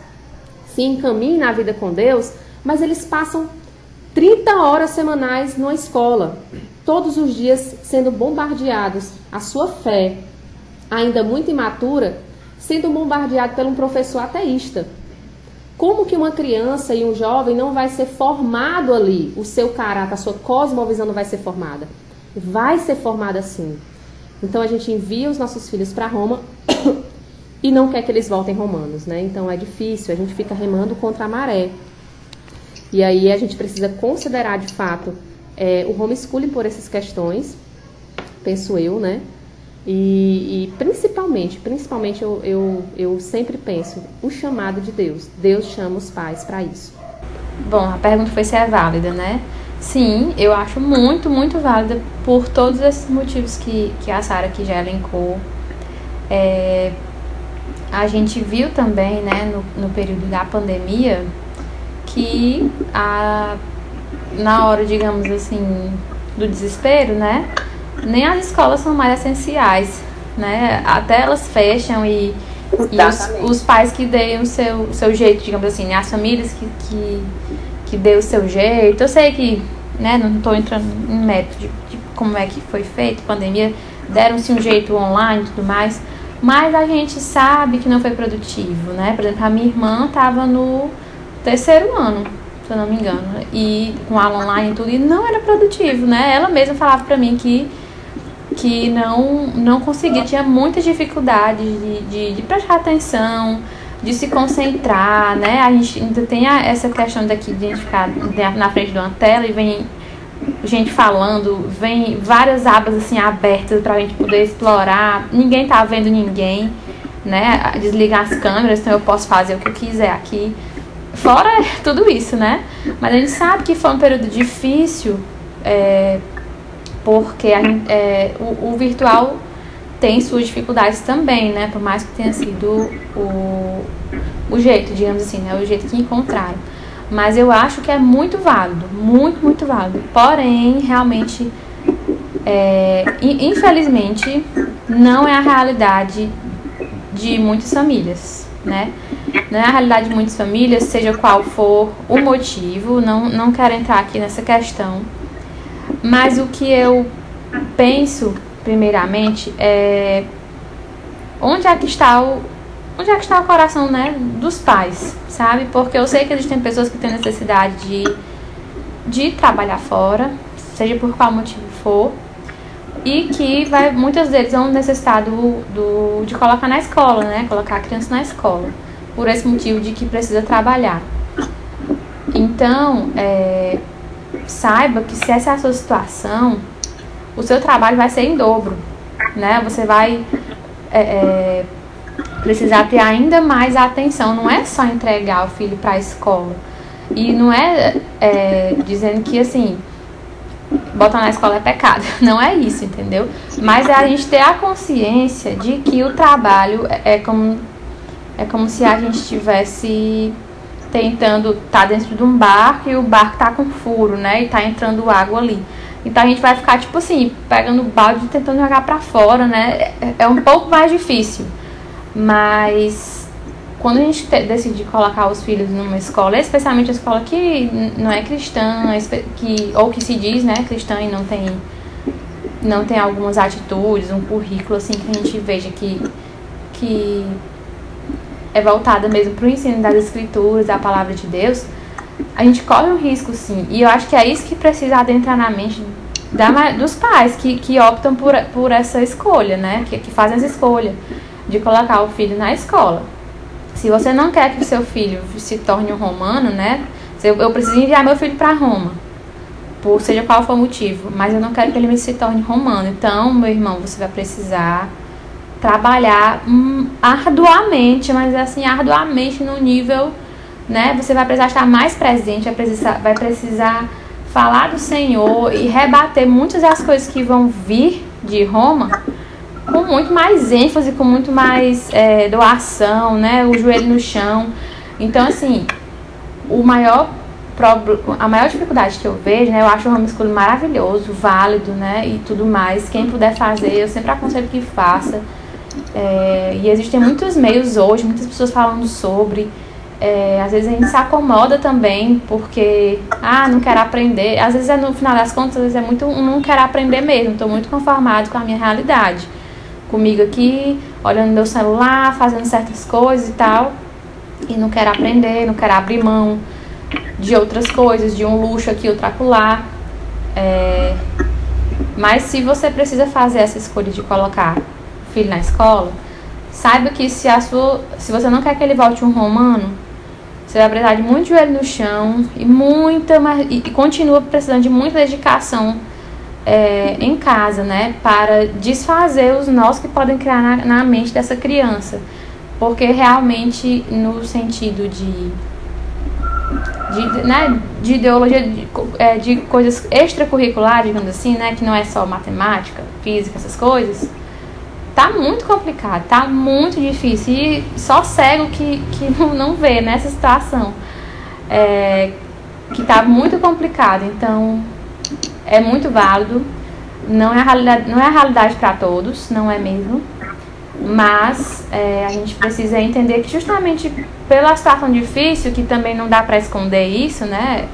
se encaminhem na vida com Deus, mas eles passam 30 horas semanais numa escola, todos os dias sendo bombardeados. A sua fé, ainda muito imatura, sendo bombardeado por um professor ateísta. Como que uma criança e um jovem não vai ser formado ali, o seu caráter, a sua cosmovisão não vai ser formada? Vai ser formada sim. Então a gente envia os nossos filhos para Roma e não quer que eles voltem romanos, né? Então é difícil, a gente fica remando contra a maré. E aí a gente precisa considerar de fato é, o homeschooling por essas questões, penso eu, né? E, e, principalmente, principalmente eu, eu, eu sempre penso o chamado de Deus. Deus chama os pais para isso. Bom, a pergunta foi se é válida, né? Sim, eu acho muito, muito válida por todos esses motivos que, que a Sara aqui já elencou. É, a gente viu também, né, no, no período da pandemia, que a, na hora, digamos assim, do desespero, né, nem as escolas são mais essenciais, né? Até elas fecham e, e os, os, pais que deem o seu, seu jeito, digamos assim, né? as famílias que, que, que o seu jeito. Eu sei que, né, não estou entrando em mérito de, de, como é que foi feito, pandemia, deram-se um jeito online e tudo mais, mas a gente sabe que não foi produtivo, né? Por exemplo, a minha irmã estava no terceiro ano, se eu não me engano, e com aula online e tudo, e não era produtivo, né? Ela mesma falava para mim que que não, não conseguia, tinha muitas dificuldades de, de, de prestar atenção, de se concentrar, né? A gente ainda tem a, essa questão daqui de a gente ficar na frente de uma tela e vem gente falando, vem várias abas assim abertas para a gente poder explorar. Ninguém tá vendo ninguém, né? Desligar as câmeras, então eu posso fazer o que eu quiser aqui. Fora tudo isso, né? Mas a gente sabe que foi um período difícil, é, porque a, é, o, o virtual tem suas dificuldades também, né? Por mais que tenha sido o, o jeito, digamos assim, né? O jeito que encontraram. Mas eu acho que é muito válido, muito, muito válido. Porém, realmente, é, infelizmente, não é a realidade de muitas famílias, né? Não é realidade de muitas famílias, seja qual for o motivo, não, não quero entrar aqui nessa questão. Mas o que eu penso primeiramente, é onde é que está o onde é que está o coração, né, dos pais, sabe? Porque eu sei que existem pessoas que têm necessidade de de trabalhar fora, seja por qual motivo for, e que vai muitas vezes vão necessitar do, do de colocar na escola, né, colocar a criança na escola, por esse motivo de que precisa trabalhar. Então, é, saiba que se essa é a sua situação, o seu trabalho vai ser em dobro, né? Você vai é, é, precisar ter ainda mais atenção. Não é só entregar o filho para a escola. E não é, é, dizendo que assim, botar na escola é pecado. Não é isso, entendeu? Mas é a gente ter a consciência de que o trabalho é, é como, é como se a gente estivesse tentando estar tá dentro de um barco e o barco tá com furo, né? E tá entrando água ali. Então a gente vai ficar, tipo assim, pegando o balde e tentando jogar para fora, né? É, é um pouco mais difícil. Mas quando a gente decide colocar os filhos numa escola, especialmente a escola que não é cristã, que, ou que se diz né, cristã e não tem, não tem algumas atitudes, um currículo assim que a gente veja que, que é voltada mesmo para o ensino das escrituras, da palavra de Deus, a gente corre um risco sim. E eu acho que é isso que precisa adentrar na mente da, dos pais que, que optam por, por essa escolha, né? Que, que fazem essa escolha de colocar o filho na escola. Se você não quer que o seu filho se torne um romano, né? Eu, preciso enviar meu filho para Roma, por seja qual for o motivo, mas eu não quero que ele se torne romano. Então, meu irmão, você vai precisar trabalhar hum, arduamente, mas assim, arduamente no nível né? Você vai precisar estar mais presente, vai precisar, vai precisar falar do Senhor e rebater muitas das coisas que vão vir de Roma com muito mais ênfase, com muito mais é, doação, né? O joelho no chão. Então, assim, o maior a maior dificuldade que eu vejo, né? Eu acho o homeschooling maravilhoso, válido, né? E tudo mais. Quem puder fazer, eu sempre aconselho que faça. É, e existem muitos meios hoje, muitas pessoas falando sobre. É, às vezes a gente se acomoda também porque, ah, não quero aprender. Às vezes é no final das contas, às vezes é muito, não quero aprender mesmo. Estou muito conformado com a minha realidade. Comigo aqui, olhando meu celular, fazendo certas coisas e tal. E não quero aprender, não quero abrir mão de outras coisas, de um luxo aqui, outro acolá. É, mas se você precisa fazer essa escolha de colocar o filho na escola, saiba que se, a sua, se você não quer que ele volte um romano, você vai precisar de muito joelho no chão e muita e, e continua precisando de muita dedicação é, em casa, né? Para desfazer os nós que podem criar na, na mente dessa criança. Porque realmente no sentido de de, né, de ideologia de, é, de coisas extracurriculares, digamos assim, né, que não é só matemática, física, essas coisas, tá muito complicado, tá muito difícil. E só cego que, que não, vê nessa situação. É, que tá muito complicado. Então, é muito válido. Não é a realidade, não é a realidade para todos, não é mesmo. Mas é, a gente precisa entender que justamente pela situação difícil, que também não dá para esconder isso, né?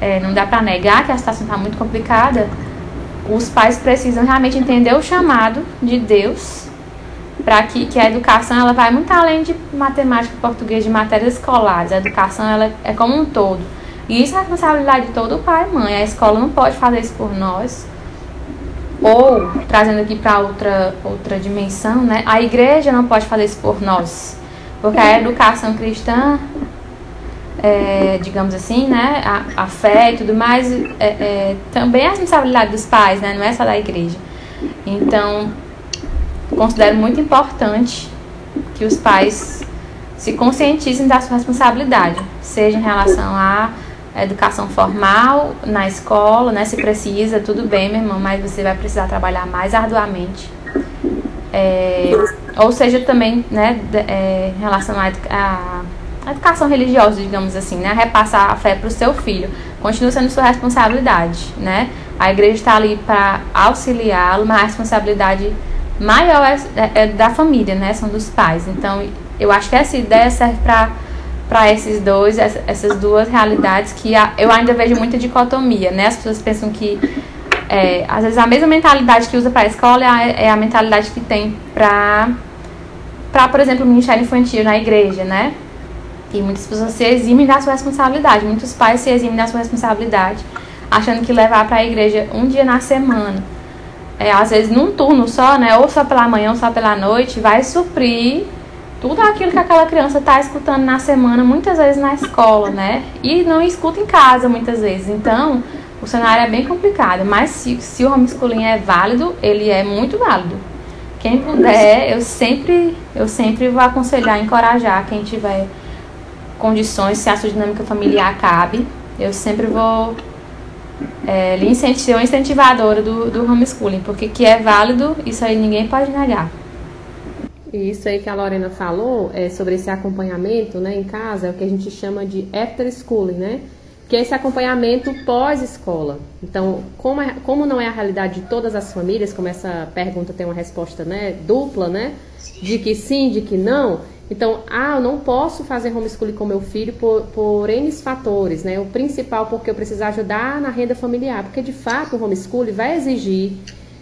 É, não dá para negar que a situação está muito complicada os pais precisam realmente entender o chamado de Deus para que, que a educação ela vai muito além de matemática, português, de matérias escolares. A educação ela é como um todo. E isso é responsabilidade de todo pai e mãe. A escola não pode fazer isso por nós. Ou, trazendo aqui para outra, outra dimensão, né? A igreja não pode fazer isso por nós. Porque a educação cristã, é, digamos assim, né? A, a, fé e tudo mais, é, é, também é a responsabilidade dos pais, né? Não é só da igreja. Então, considero muito importante que os pais se conscientizem da sua responsabilidade, seja em relação à educação formal na escola, né? Se precisa, tudo bem, meu irmão, mas você vai precisar trabalhar mais arduamente. É, ou seja, também, né, é, em relação à educação religiosa, digamos assim, né? Repassar a fé para o seu filho. Continua sendo sua responsabilidade, né? A igreja está ali para auxiliá-lo, mas a responsabilidade maior é, é, é, da família, né? São dos pais. Então, eu acho que essa ideia serve para para esses dois, essas duas realidades que eu ainda vejo muita dicotomia, né? As pessoas pensam que é, às vezes a mesma mentalidade que usa para a escola é a, é a, mentalidade que tem para para, por exemplo, o ministério infantil na igreja, né? E muitas pessoas se eximem da sua responsabilidade, muitos pais se eximem da sua responsabilidade, achando que levar para a igreja um dia na semana, é, às vezes num turno só, né? Ou só pela manhã ou só pela noite, vai suprir tudo aquilo que aquela criança está escutando na semana, muitas vezes na escola, né? E não escuta em casa muitas vezes. Então, o cenário é bem complicado. Mas se, se o homeschooling é válido, ele é muito válido. Quem puder, eu sempre, eu sempre vou aconselhar, encorajar quem tiver condições, se a sua dinâmica familiar cabe, eu sempre vou é, lhe incentivar, incentivadora do, do homeschooling, porque que é válido, isso aí ninguém pode negar. E isso aí que a Lorena falou é, sobre esse acompanhamento né, em casa, é o que a gente chama de after schooling, né? Que é esse acompanhamento pós-escola. Então, como, é, como não é a realidade de todas as famílias, como essa pergunta tem uma resposta né, dupla, né? De que sim, de que não. Então, ah, eu não posso fazer homeschooling com meu filho por, por N fatores, né? O principal porque eu preciso ajudar na renda familiar, porque de fato o homeschooling vai exigir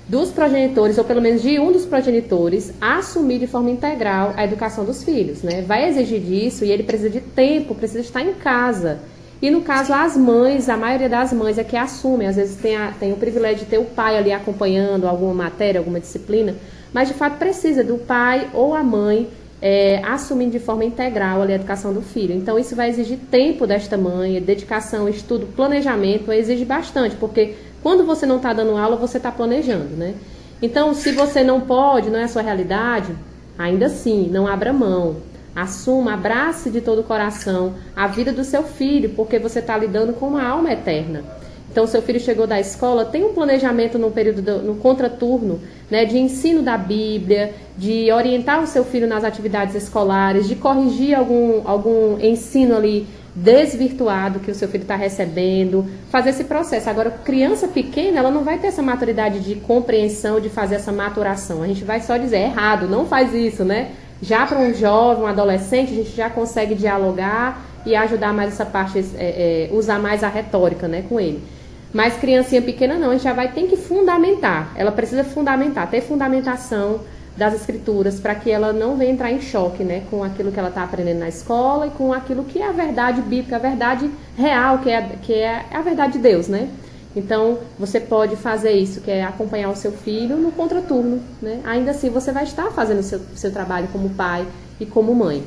dos progenitores, ou pelo menos de um dos progenitores, assumir de forma integral a educação dos filhos, né? Vai exigir disso e ele precisa de tempo, precisa estar em casa. E no caso, as mães, a maioria das mães é que assumem, às vezes tem, a, tem o privilégio de ter o pai ali acompanhando alguma matéria, alguma disciplina, mas de fato precisa do pai ou a mãe é, assumindo de forma integral ali, a educação do filho. Então, isso vai exigir tempo desta mãe, dedicação, estudo, planejamento, exige bastante, porque quando você não está dando aula, você está planejando, né? Então, se você não pode, não é a sua realidade, ainda assim, não abra mão. Assuma, abrace de todo o coração a vida do seu filho, porque você está lidando com uma alma eterna. Então, seu filho chegou da escola, tem um planejamento no período do, no contraturno, né, de ensino da Bíblia, de orientar o seu filho nas atividades escolares, de corrigir algum, algum ensino ali desvirtuado que o seu filho está recebendo, fazer esse processo. Agora, criança pequena, ela não vai ter essa maturidade de compreensão, de fazer essa maturação. A gente vai só dizer, é errado, não faz isso, né? Já para um jovem, um adolescente, a gente já consegue dialogar e ajudar mais essa parte, é, é, usar mais a retórica, né, com ele. Mas criancinha pequena não, a gente já vai ter que fundamentar. Ela precisa fundamentar, ter fundamentação das escrituras para que ela não venha entrar em choque né, com aquilo que ela está aprendendo na escola e com aquilo que é a verdade bíblica, a verdade real, que é, que é a verdade de Deus, né? Então, você pode fazer isso, que é acompanhar o seu filho no contraturno, né? Ainda assim, você vai estar fazendo o seu, seu trabalho como pai e como mãe.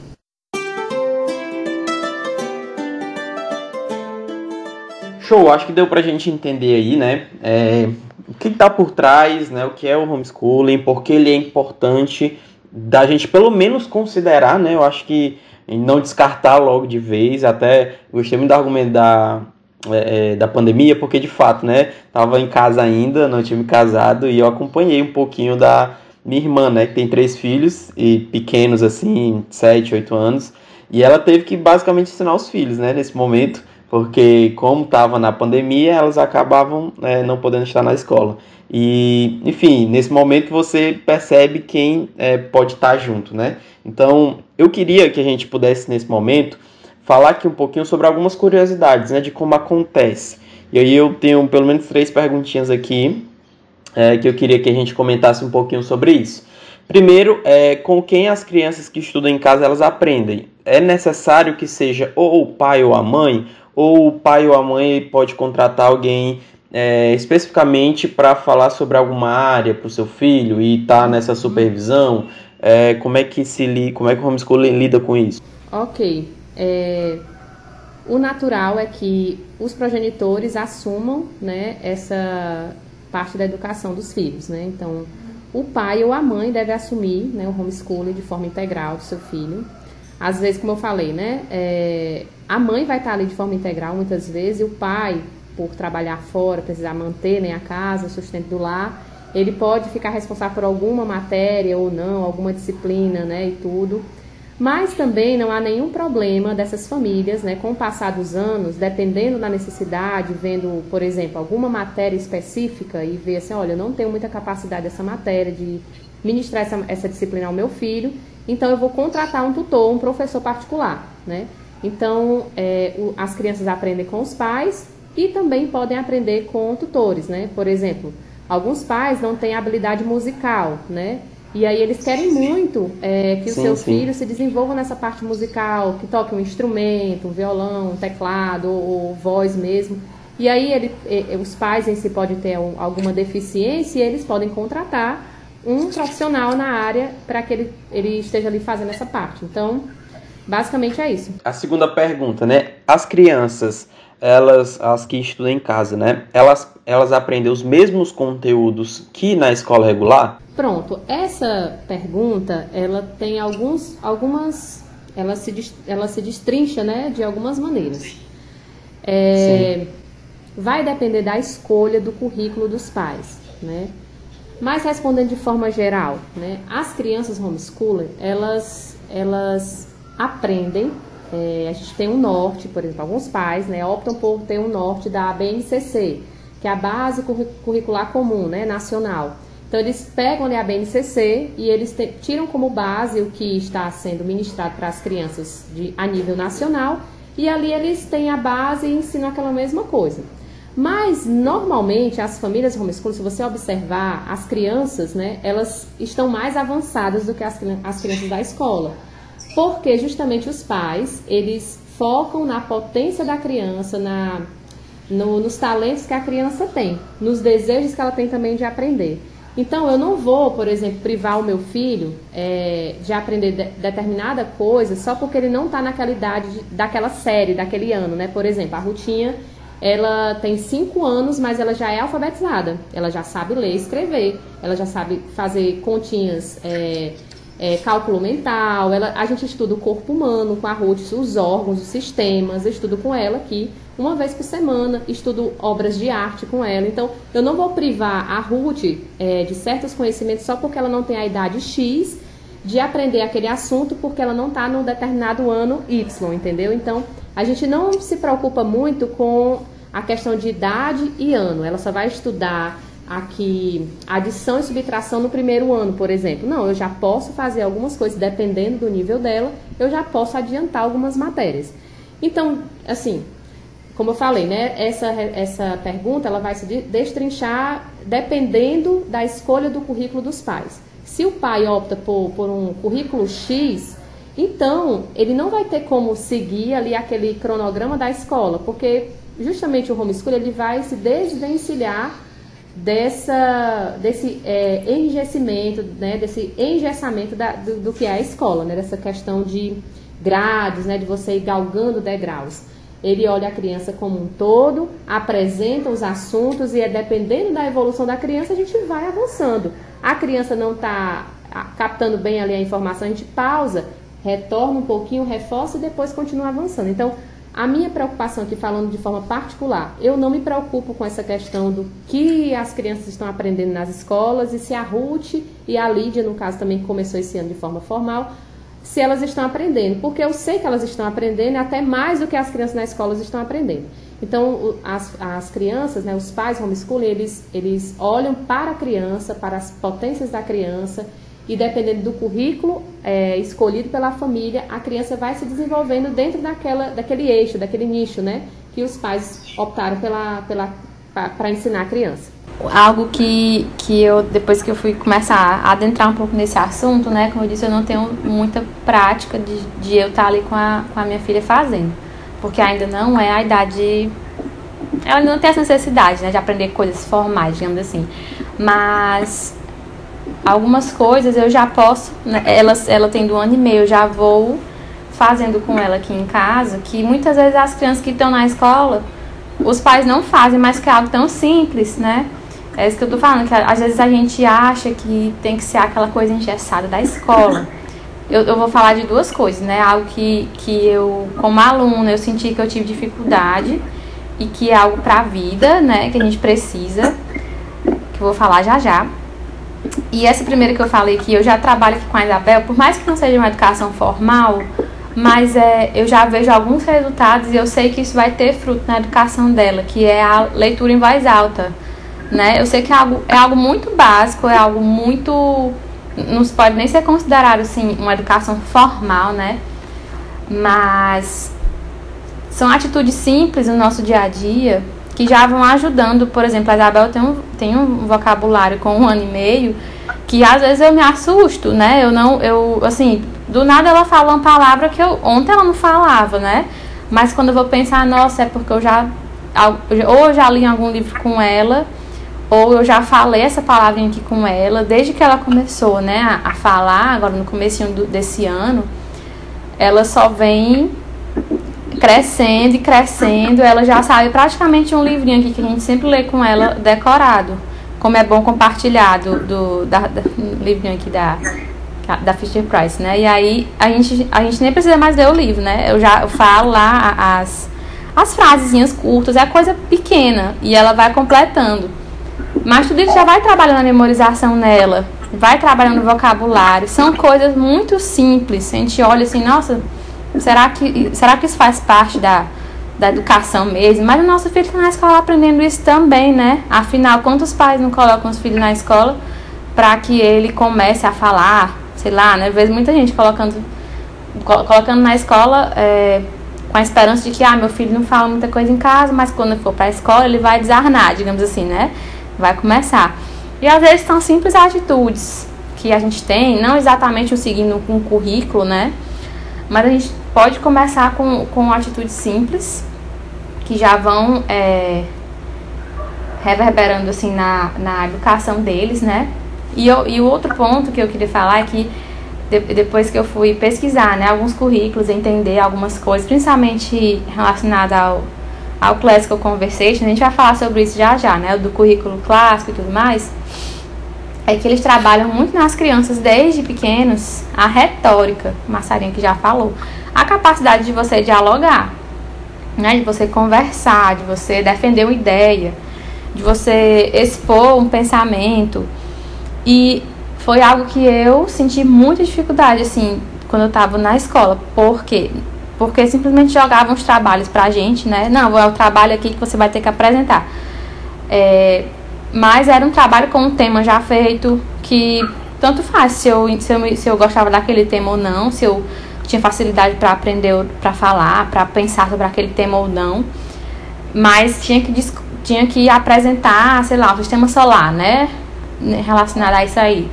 Show, acho que deu pra gente entender aí, né? É, o que está por trás, né? O que é o homeschooling, por que ele é importante da gente pelo menos considerar, né? Eu acho que não descartar logo de vez, até gostei muito do argumento da, é, é, da pandemia, porque de fato, né? Tava em casa ainda, não tinha me casado e eu acompanhei um pouquinho da minha irmã, né? Que tem três filhos e pequenos assim, sete, oito anos. E ela teve que basicamente ensinar os filhos, né? Nesse momento porque como estava na pandemia, elas acabavam é, não podendo estar na escola. E, enfim, nesse momento você percebe quem é, pode estar junto, né? Então, eu queria que a gente pudesse, nesse momento, falar aqui um pouquinho sobre algumas curiosidades, né, de como acontece. E aí eu tenho pelo menos três perguntinhas aqui é, que eu queria que a gente comentasse um pouquinho sobre isso. Primeiro, é, com quem as crianças que estudam em casa elas aprendem? É necessário que seja ou o pai ou a mãe, ou o pai ou a mãe pode contratar alguém é, especificamente para falar sobre alguma área para o seu filho e estar tá nessa supervisão? É, como é que se li, como é que o homeschooling lida com isso? Ok. É, o natural é que os progenitores assumam né, essa parte da educação dos filhos. Né? Então, o pai ou a mãe deve assumir né, o homeschooling de forma integral do seu filho. Às vezes, como eu falei, né, é, a mãe vai estar ali de forma integral muitas vezes e o pai, por trabalhar fora, precisar manter né, a casa, o sustento do lar, ele pode ficar responsável por alguma matéria ou não, alguma disciplina né, e tudo. Mas também não há nenhum problema dessas famílias, né, com o passar dos anos, dependendo da necessidade, vendo, por exemplo, alguma matéria específica e ver assim, olha, eu não tenho muita capacidade dessa matéria de ministrar essa, essa disciplina ao meu filho, então eu vou contratar um tutor, um professor particular, né? Então, é, o, as crianças aprendem com os pais e também podem aprender com tutores, né? Por exemplo, alguns pais não têm habilidade musical, né? E aí eles querem muito é, que sim, os seus sim. filhos se desenvolvam nessa parte musical, que toquem um instrumento, um violão, um teclado ou, ou voz mesmo. E aí ele, os pais em si podem ter alguma deficiência e eles podem contratar um profissional na área para que ele, ele esteja ali fazendo essa parte. Então, basicamente é isso. A segunda pergunta, né? As crianças elas, as que estudam em casa, né? Elas, elas aprendem os mesmos conteúdos que na escola regular? Pronto, essa pergunta, ela tem alguns, algumas, ela se, ela se destrincha, né, de algumas maneiras. É, vai depender da escolha do currículo dos pais, né? Mas respondendo de forma geral, né, as crianças homeschooling, elas, elas aprendem é, a gente tem um norte, por exemplo, alguns pais né, optam por ter um norte da BNCC, que é a Base Curricular Comum, né, nacional. Então, eles pegam ali a BNCC e eles te, tiram como base o que está sendo ministrado para as crianças de, a nível nacional e ali eles têm a base e ensinam aquela mesma coisa. Mas, normalmente, as famílias homeschooling, se você observar, as crianças, né, elas estão mais avançadas do que as, as crianças da escola. Porque justamente os pais, eles focam na potência da criança, na, no, nos talentos que a criança tem, nos desejos que ela tem também de aprender. Então, eu não vou, por exemplo, privar o meu filho é, de aprender de, determinada coisa só porque ele não está naquela idade de, daquela série, daquele ano, né? Por exemplo, a Rutinha, ela tem cinco anos, mas ela já é alfabetizada. Ela já sabe ler e escrever, ela já sabe fazer continhas é, é, cálculo mental, ela, a gente estuda o corpo humano com a Ruth, os órgãos, os sistemas, eu estudo com ela aqui uma vez por semana, estudo obras de arte com ela. Então, eu não vou privar a Ruth é, de certos conhecimentos só porque ela não tem a idade X de aprender aquele assunto porque ela não está num determinado ano Y, entendeu? Então, a gente não se preocupa muito com a questão de idade e ano. Ela só vai estudar aqui adição e subtração no primeiro ano, por exemplo. Não, eu já posso fazer algumas coisas, dependendo do nível dela, eu já posso adiantar algumas matérias. Então, assim, como eu falei, né, essa, essa pergunta ela vai se destrinchar dependendo da escolha do currículo dos pais. Se o pai opta por, por um currículo X, então ele não vai ter como seguir ali aquele cronograma da escola, porque justamente o homeschool ele vai se desvencilhar dessa, desse é, enrijecimento, né, desse engessamento da, do, do, que é a escola, né, dessa questão de grades, né, de você ir galgando degraus. Ele olha a criança como um todo, apresenta os assuntos e é dependendo da evolução da criança a gente vai avançando. A criança não está captando bem ali a informação, a gente pausa, retorna um pouquinho, reforça e depois continua avançando. Então, a minha preocupação aqui, falando de forma particular, eu não me preocupo com essa questão do que as crianças estão aprendendo nas escolas e se a Ruth e a Lídia, no caso, também começou esse ano de forma formal, se elas estão aprendendo, porque eu sei que elas estão aprendendo até mais do que as crianças na escola estão aprendendo. Então, as, as crianças, né, os pais homeschooling, eles, eles olham para a criança, para as potências da criança e dependendo do currículo é, escolhido pela família, a criança vai se desenvolvendo dentro daquela, daquele eixo, daquele nicho, né? Que os pais optaram pela, pela, para ensinar a criança. Algo que, que eu, depois que eu fui começar a adentrar um pouco nesse assunto, né? Como eu disse, eu não tenho muita prática de, de eu estar ali com a, com a minha filha fazendo. Porque ainda não é a idade ela não tem essa necessidade, né, de aprender coisas formais, digamos assim. Mas algumas coisas eu já posso, né, ela, ela tendo um ano e meio, eu já vou fazendo com ela aqui em casa, que muitas vezes as crianças que estão na escola, os pais não fazem, mas que é algo tão simples, né? É isso que eu tô falando, que às vezes a gente acha que tem que ser aquela coisa engessada da escola. Eu, eu vou falar de duas coisas, né? Algo que, que eu, como aluna, eu senti que eu tive dificuldade e que é algo para a vida, né? Que a gente precisa, que eu vou falar já já. E essa primeira que eu falei que eu já trabalho aqui com a Isabel, por mais que não seja uma educação formal, mas é, eu já vejo alguns resultados e eu sei que isso vai ter fruto na educação dela, que é a leitura em voz alta né? Eu sei que é algo, é algo muito básico, é algo muito. Não se pode nem ser considerado assim uma educação formal, né? Mas são atitudes simples no nosso dia a dia que já vão ajudando. Por exemplo, a Isabel tem um, tem um vocabulário com um ano e meio que às vezes eu me assusto, né? Eu não, eu, assim, do nada ela fala uma palavra que eu, ontem ela não falava, né? Mas quando eu vou pensar, nossa, é porque eu já, ou eu já li algum livro com ela, ou eu já falei essa palavrinha aqui com ela, desde que ela começou, né, a, a falar, agora no começo desse ano, ela só vem crescendo e crescendo, ela já sabe praticamente um livrinho aqui que a gente sempre lê com ela decorado. Como é bom compartilhar do, do da, da, livrinho aqui da, da Fisher Price, né? E aí a gente, a gente nem precisa mais ler o livro, né? Eu já eu falo lá as, as frasezinhas curtas, é coisa pequena e ela vai completando. Mas tudo isso já vai trabalhando a memorização nela, vai trabalhando o vocabulário. São coisas muito simples. A gente olha assim, nossa, será que, será que isso faz parte da, da educação mesmo? Mas o nosso filho está na escola aprendendo isso também, né? Afinal, quantos pais não colocam os filhos na escola para que ele comece a falar? Sei lá, né? Vejo muita gente colocando, colocando na escola. É, com a esperança de que, ah, meu filho não fala muita coisa em casa, mas quando for para a escola ele vai desarnar, digamos assim, né? vai começar. E às vezes são simples atitudes que a gente tem, não exatamente o seguindo um currículo, né? Mas a gente pode começar com, com atitudes simples que já vão é, reverberando assim na, na educação deles, né? E, eu, e o outro ponto que eu queria falar é que de, depois que eu fui pesquisar né, alguns currículos, entender algumas coisas, principalmente relacionadas ao ao Classical Conversation, a gente vai falar sobre isso já já, né? Do currículo clássico e tudo mais. É que eles trabalham muito nas crianças desde pequenos a retórica, Massarinha que já falou, a capacidade de você dialogar, né? De você conversar, de você defender uma ideia, de você expor um pensamento. E foi algo que eu senti muita dificuldade, assim, quando eu estava na escola, porque porque simplesmente jogavam os trabalhos pra gente, né? Não, é o trabalho aqui que você vai ter que apresentar. É, mas era um trabalho com um tema já feito, que tanto faz se eu, se eu, se eu gostava daquele tema ou não, se eu tinha facilidade para aprender, para falar, para pensar sobre aquele tema ou não. Mas tinha que, tinha que apresentar, sei lá, o sistema solar, né? Relacionado a isso aí.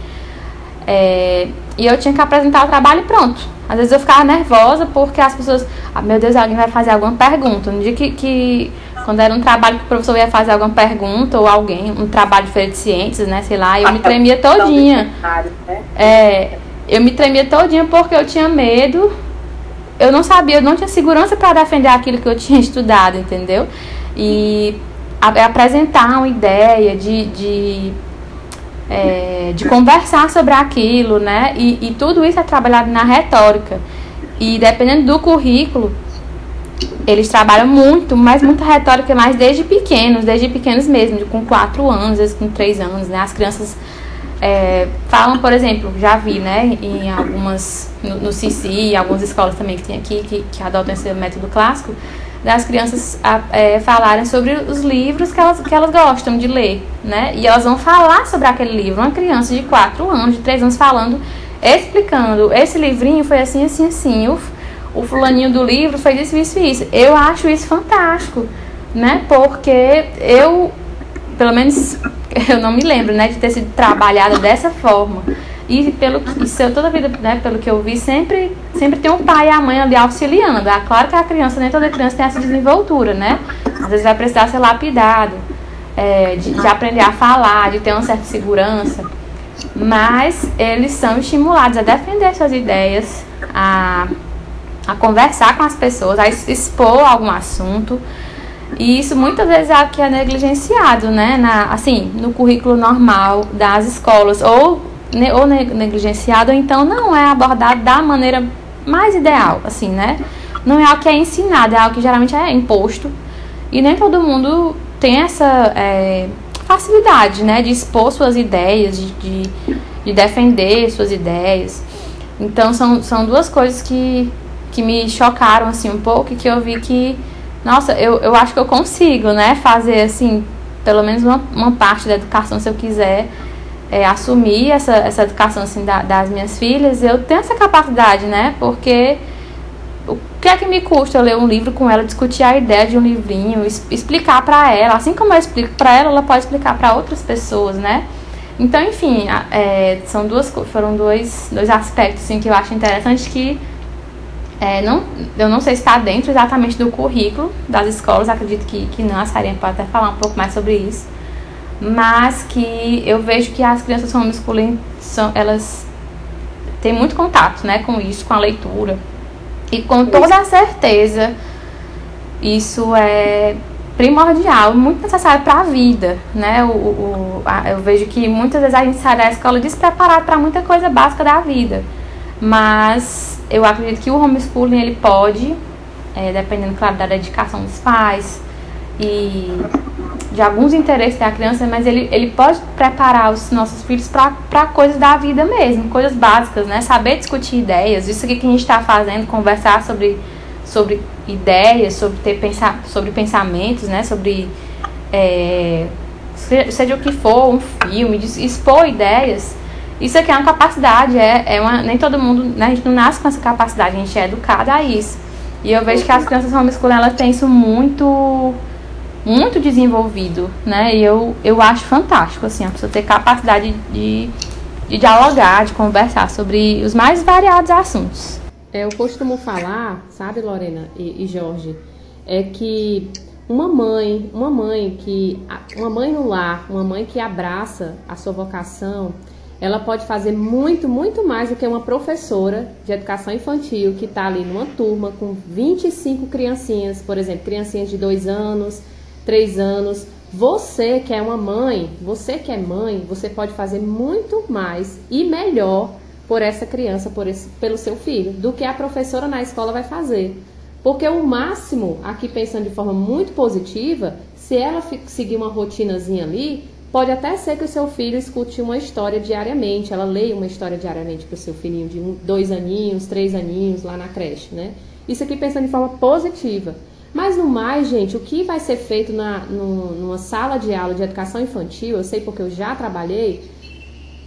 É, e eu tinha que apresentar o trabalho e pronto às vezes eu ficava nervosa porque as pessoas, ah, meu Deus, alguém vai fazer alguma pergunta. No dia que, que quando era um trabalho que o professor ia fazer alguma pergunta ou alguém, um trabalho de feira de ciências, né, sei lá, eu me tremia todinha. Né? É, eu me tremia todinha porque eu tinha medo. Eu não sabia, eu não tinha segurança para defender aquilo que eu tinha estudado, entendeu? E a, apresentar uma ideia de, de é, de conversar sobre aquilo, né? E, e tudo isso é trabalhado na retórica. E dependendo do currículo, eles trabalham muito, mas muita retórica, mais desde pequenos, desde pequenos mesmo, com 4 anos, às vezes com 3 anos, né? As crianças é, falam, por exemplo, já vi, né, em algumas, no, no CICI, em algumas escolas também que tem aqui, que, que adotam esse método clássico, das crianças é, falarem sobre os livros que elas, que elas gostam de ler, né? E elas vão falar sobre aquele livro. Uma criança de 4 anos, de 3 anos, falando, explicando: esse livrinho foi assim, assim, assim. O, o fulaninho do livro fez isso, isso, isso. Eu acho isso fantástico, né? Porque eu, pelo menos, eu não me lembro, né, de ter sido trabalhada dessa forma. E pelo isso eu toda a vida, né, pelo que eu vi, sempre sempre tem um pai e a mãe ali auxiliando. É claro que a criança, nem toda criança tem essa desenvoltura, né? Às vezes vai precisar ser lapidado, é, de, de aprender a falar, de ter uma certa segurança. Mas eles são estimulados a defender suas ideias, a, a conversar com as pessoas, a expor algum assunto. E isso muitas vezes é algo que é negligenciado, né? Na, assim, no currículo normal das escolas, ou, ne, ou negligenciado, ou então não é abordado da maneira mais ideal, assim, né? Não é algo que é ensinado, é algo que geralmente é imposto. E nem todo mundo tem essa é, facilidade, né? De expor suas ideias, de, de, de, defender suas ideias. Então, são, são duas coisas que, que me chocaram, assim, um pouco, e que eu vi que nossa, eu, eu acho que eu consigo, né, fazer assim, pelo menos uma, uma parte da educação, se eu quiser é, assumir essa, essa educação assim, da, das minhas filhas, eu tenho essa capacidade, né, porque o que é que me custa eu ler um livro com ela, discutir a ideia de um livrinho, explicar para ela, assim como eu explico para ela, ela pode explicar para outras pessoas, né? Então, enfim, é, são duas, foram dois, dois aspectos assim, que eu acho interessante que é, não, eu não sei se está dentro exatamente do currículo das escolas, acredito que, que não, a Sarinha pode até falar um pouco mais sobre isso. Mas que eu vejo que as crianças homeschooling, elas têm muito contato né, com isso, com a leitura. E com toda a certeza, isso é primordial, muito necessário para a vida, né? O, o, a, eu vejo que muitas vezes a gente sai da escola despreparado para muita coisa básica da vida. Mas eu acredito que o homeschooling ele pode, é, dependendo, claro, da dedicação dos pais e de alguns interesses da criança, mas ele, ele pode preparar os nossos filhos para coisas da vida mesmo, coisas básicas, né? Saber discutir ideias, isso aqui que a gente está fazendo, conversar sobre, sobre ideias, sobre ter pensar, sobre pensamentos, né? Sobre é, seja o que for, um filme, expor ideias isso aqui é uma capacidade, é, é uma, nem todo mundo, né, a gente não nasce com essa capacidade, a gente é educada a isso. E eu vejo que as crianças homeschooling, elas têm isso muito, muito desenvolvido, né, e eu, eu acho fantástico, assim, a pessoa ter capacidade de, de dialogar, de conversar sobre os mais variados assuntos. Eu costumo falar, sabe, Lorena e, e Jorge, é que uma mãe, uma mãe que, uma mãe no lar, uma mãe que abraça a sua vocação, ela pode fazer muito, muito mais do que uma professora de educação infantil que está ali numa turma com 25 criancinhas, por exemplo, criancinhas de 2 anos, 3 anos. Você que é uma mãe, você que é mãe, você pode fazer muito mais e melhor por essa criança, por esse, pelo seu filho, do que a professora na escola vai fazer. Porque o máximo, aqui pensando de forma muito positiva, se ela seguir uma rotinazinha ali, Pode até ser que o seu filho escute uma história diariamente, ela leia uma história diariamente para o seu filhinho de um, dois aninhos, três aninhos lá na creche, né? Isso aqui pensando de forma positiva. Mas no mais, gente, o que vai ser feito na, no, numa sala de aula de educação infantil, eu sei porque eu já trabalhei,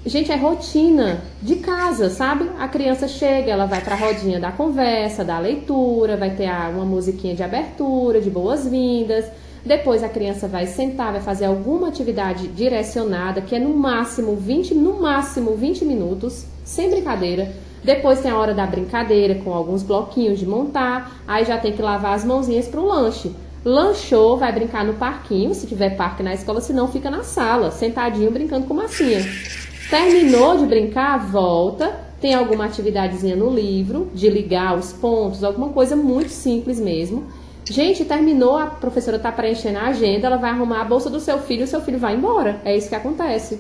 gente, é rotina de casa, sabe? A criança chega, ela vai para a rodinha da conversa, da leitura, vai ter uma musiquinha de abertura, de boas-vindas depois a criança vai sentar, vai fazer alguma atividade direcionada, que é no máximo 20, no máximo 20 minutos, sem brincadeira. Depois tem a hora da brincadeira, com alguns bloquinhos de montar. Aí já tem que lavar as mãozinhas para o lanche. Lanchou, vai brincar no parquinho, se tiver parque na escola, se não fica na sala, sentadinho brincando com massinha. Terminou de brincar, volta, tem alguma atividadezinha no livro, de ligar os pontos, alguma coisa muito simples mesmo. Gente, terminou, a professora está preenchendo a agenda, ela vai arrumar a bolsa do seu filho e o seu filho vai embora. É isso que acontece.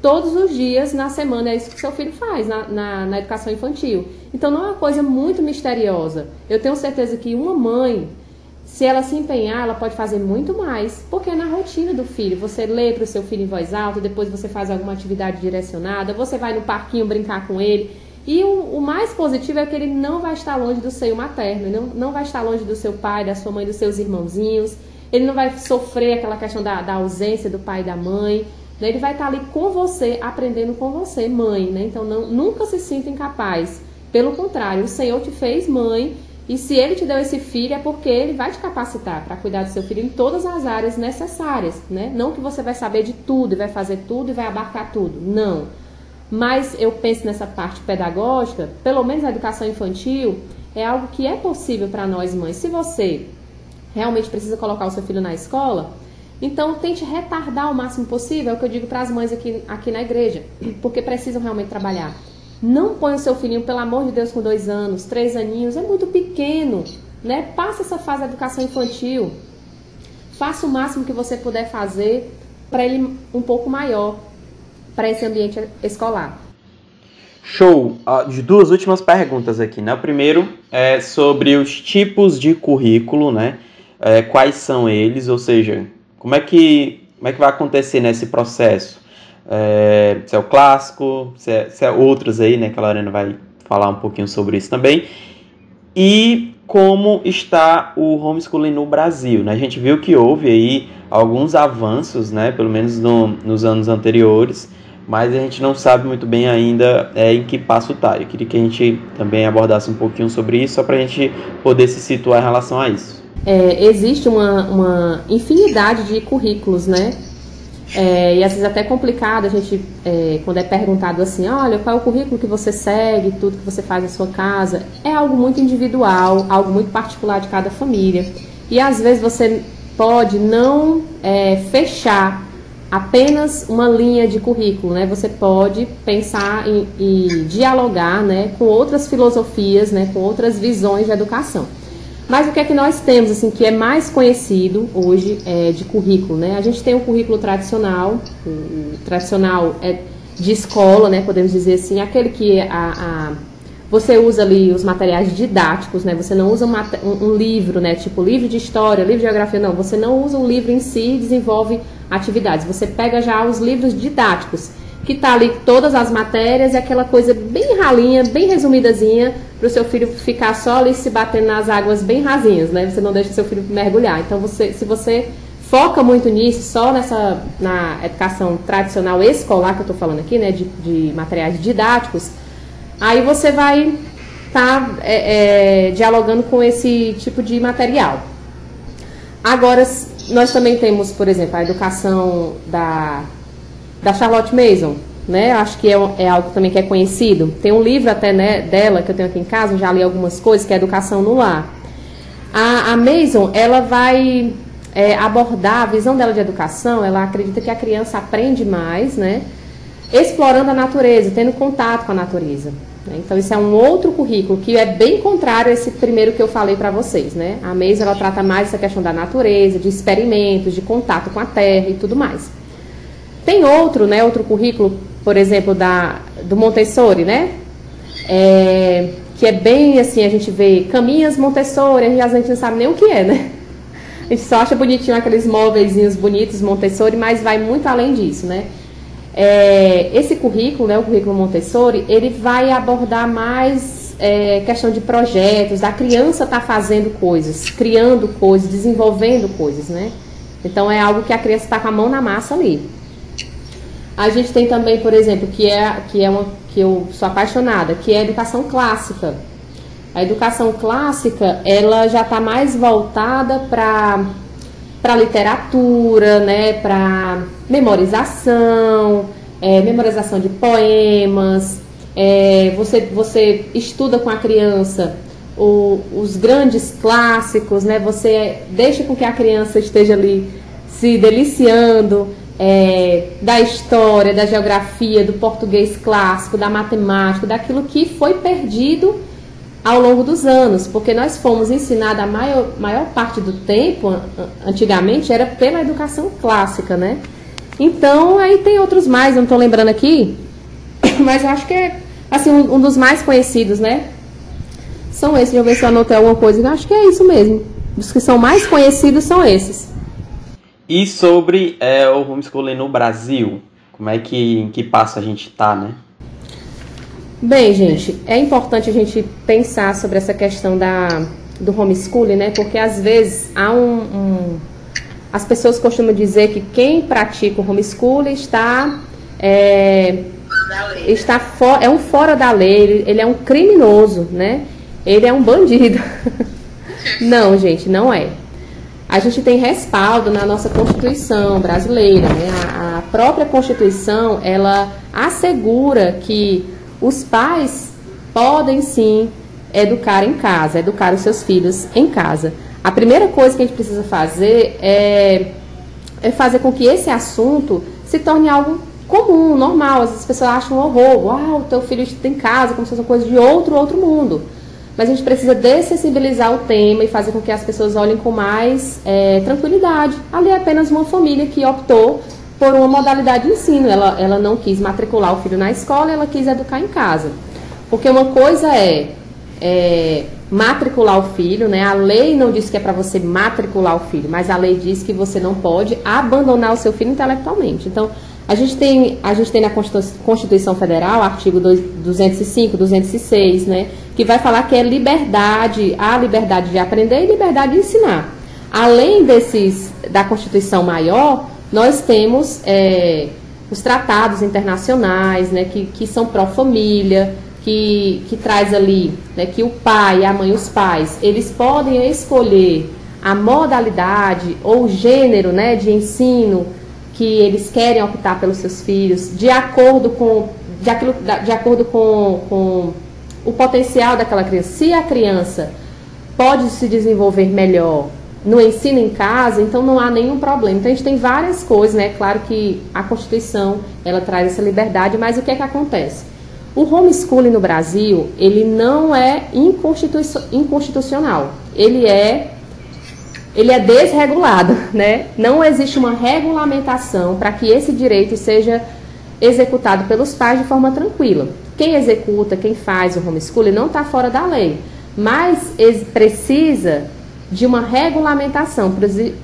Todos os dias na semana é isso que seu filho faz na, na, na educação infantil. Então não é uma coisa muito misteriosa. Eu tenho certeza que uma mãe, se ela se empenhar, ela pode fazer muito mais, porque é na rotina do filho. Você lê para o seu filho em voz alta, depois você faz alguma atividade direcionada, você vai no parquinho brincar com ele. E o, o, mais positivo é que ele não vai estar longe do seio materno, ele não, não vai estar longe do seu pai, da sua mãe, dos seus irmãozinhos, ele não vai sofrer aquela questão da, da ausência do pai e da mãe, né? ele vai estar ali com você, aprendendo com você, mãe, né? Então não, nunca se sinta incapaz. Pelo contrário, o Senhor te fez mãe e se ele te deu esse filho é porque ele vai te capacitar para cuidar do seu filho em todas as áreas necessárias, né? Não que você vai saber de tudo e vai fazer tudo e vai abarcar tudo. Não. Mas eu penso nessa parte pedagógica, pelo menos a educação infantil, é algo que é possível para nós mães. Se você realmente precisa colocar o seu filho na escola, então tente retardar o máximo possível, é o que eu digo para as mães aqui, aqui na igreja, porque precisam realmente trabalhar. Não põe o seu filhinho, pelo amor de Deus, com dois anos, três aninhos, é muito pequeno, né? Passa essa fase da educação infantil. Faça o máximo que você puder fazer para ele um pouco maior, para esse ambiente escolar. Show! De duas últimas perguntas aqui, né? O primeiro é sobre os tipos de currículo, né? É, quais são eles, ou seja, como é que, como é que vai acontecer nesse processo? É, se é o clássico, se é, se é outros aí, né? Que a Lorena vai falar um pouquinho sobre isso também. E como está o homeschooling no Brasil, né? A gente viu que houve aí alguns avanços, né? Pelo menos no, nos anos anteriores, mas a gente não sabe muito bem ainda é, em que passo está. Eu queria que a gente também abordasse um pouquinho sobre isso, só para a gente poder se situar em relação a isso. É, existe uma, uma infinidade de currículos, né? É, e às vezes até complicado a gente, é, quando é perguntado assim, olha, qual é o currículo que você segue, tudo que você faz na sua casa, é algo muito individual, algo muito particular de cada família. E às vezes você pode não é, fechar apenas uma linha de currículo, né? Você pode pensar e dialogar, né, com outras filosofias, né, com outras visões de educação. Mas o que é que nós temos, assim, que é mais conhecido hoje é, de currículo, né? A gente tem o currículo tradicional, o tradicional é de escola, né? Podemos dizer assim, aquele que a, a você usa ali os materiais didáticos, né? Você não usa um, um, livro, né? Tipo livro de história, livro de geografia, não. Você não usa o livro em si desenvolve atividades. Você pega já os livros didáticos que tá ali todas as matérias e aquela coisa bem ralinha, bem resumidazinha, para o seu filho ficar só ali se batendo nas águas bem rasinhas, né? Você não deixa seu filho mergulhar. Então, você, se você foca muito nisso, só nessa na educação tradicional escolar que eu estou falando aqui, né, de, de, materiais didáticos, aí você vai estar tá, é, é, dialogando com esse tipo de material. Agora, nós também temos, por exemplo, a educação da da Charlotte Mason, né? Acho que é, é, algo também que é conhecido. Tem um livro até né, dela que eu tenho aqui em casa, já li algumas coisas, que é Educação no Lar. A, a Mason, ela vai é, abordar a visão dela de educação, ela acredita que a criança aprende mais, né? Explorando a natureza, tendo contato com a natureza. Né? Então, isso é um outro currículo que é bem contrário a esse primeiro que eu falei para vocês, né? A Mason, ela trata mais essa questão da natureza, de experimentos, de contato com a terra e tudo mais. Tem outro, né, outro currículo, por exemplo, da, do Montessori, né? É, que é bem assim, a gente vê caminhas Montessori, a gente não sabe nem o que é, né? A gente só acha bonitinho aqueles móveis bonitos Montessori, mas vai muito além disso, né? É, esse currículo, né, o currículo Montessori, ele vai abordar mais é, questão de projetos, da criança estar tá fazendo coisas, criando coisas, desenvolvendo coisas, né? Então é algo que a criança está com a mão na massa ali. A gente tem também, por exemplo, que é, que é uma que eu sou apaixonada, que é a educação clássica. A educação clássica, ela já está mais voltada para para literatura, né, para memorização, é, memorização de poemas. É, você, você estuda com a criança o, os grandes clássicos, né? Você deixa com que a criança esteja ali se deliciando é, da história, da geografia, do português clássico, da matemática, daquilo que foi perdido ao longo dos anos, porque nós fomos ensinados a maior, maior parte do tempo, antigamente, era pela educação clássica, né? Então, aí tem outros mais, não estou lembrando aqui, mas acho que é assim, um, um, dos mais conhecidos, né? São esses, deixa eu ver se eu anotei alguma coisa, acho que é isso mesmo. Os que são mais conhecidos são esses. E sobre é, o homeschooling no Brasil, como é que, em que passo a gente está, né? Bem, gente, é importante a gente pensar sobre essa questão da, do homeschooling, né? Porque às vezes há um, um as pessoas costumam dizer que quem pratica o homeschooling está é, está for, é um fora da lei, ele é um criminoso, né? Ele é um bandido. não, gente, não é a gente tem respaldo na nossa Constituição brasileira. Né? A, a própria Constituição ela assegura que os pais podem sim educar em casa, educar os seus filhos em casa. A primeira coisa que a gente precisa fazer é, é fazer com que esse assunto se torne algo comum, normal. As pessoas acham um horror, ah, o teu filho está em casa, como se fosse uma coisa de outro, outro mundo. Mas a gente precisa dessensibilizar o tema e fazer com que as pessoas olhem com mais é, tranquilidade. Ali é apenas uma família que optou por uma modalidade de ensino. Ela, ela não quis matricular o filho na escola, ela quis educar em casa. Porque uma coisa é, é matricular o filho, né? A lei não diz que é para você matricular o filho, mas a lei diz que você não pode abandonar o seu filho intelectualmente. Então, a gente tem, a gente tem na Constituição Federal, artigo 205, 206, né, que vai falar que é liberdade, a liberdade de aprender e liberdade de ensinar. Além desses da Constituição maior, nós temos é, os tratados internacionais, né, que, que são pró-família, que, que traz ali né, que o pai, a mãe, os pais, eles podem escolher a modalidade ou gênero né, de ensino que eles querem optar pelos seus filhos, de acordo com, de, aquilo, de acordo com, com o potencial daquela criança. Se a criança pode se desenvolver melhor no ensino em casa, então não há nenhum problema. Então a gente tem várias coisas, né? Claro que a Constituição ela traz essa liberdade, mas o que é que acontece? O homeschooling no Brasil, ele não é inconstitucional. Ele é ele é desregulado, né? Não existe uma regulamentação para que esse direito seja executado pelos pais de forma tranquila. Quem executa, quem faz o homeschooling não está fora da lei, mas precisa de uma regulamentação.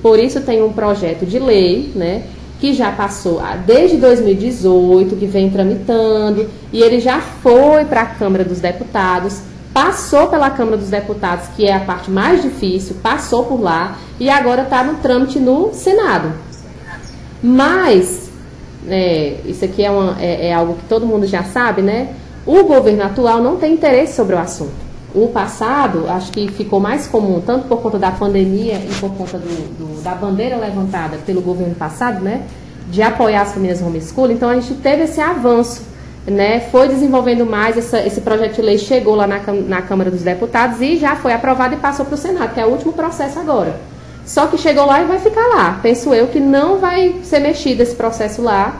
Por isso tem um projeto de lei, né? Que já passou desde 2018, que vem tramitando, e ele já foi para a Câmara dos Deputados passou pela Câmara dos Deputados, que é a parte mais difícil, passou por lá e agora está no trâmite no Senado. Mas, é, isso aqui é, uma, é, é, algo que todo mundo já sabe, né? O governo atual não tem interesse sobre o assunto. O passado, acho que ficou mais comum, tanto por conta da pandemia e por conta do, do, da bandeira levantada pelo governo passado, né? De apoiar as famílias homeschooling. Então, a gente teve esse avanço né, foi desenvolvendo mais, essa, esse projeto de lei chegou lá na, na Câmara dos Deputados e já foi aprovado e passou para o Senado, que é o último processo agora. Só que chegou lá e vai ficar lá. Penso eu que não vai ser mexido esse processo lá,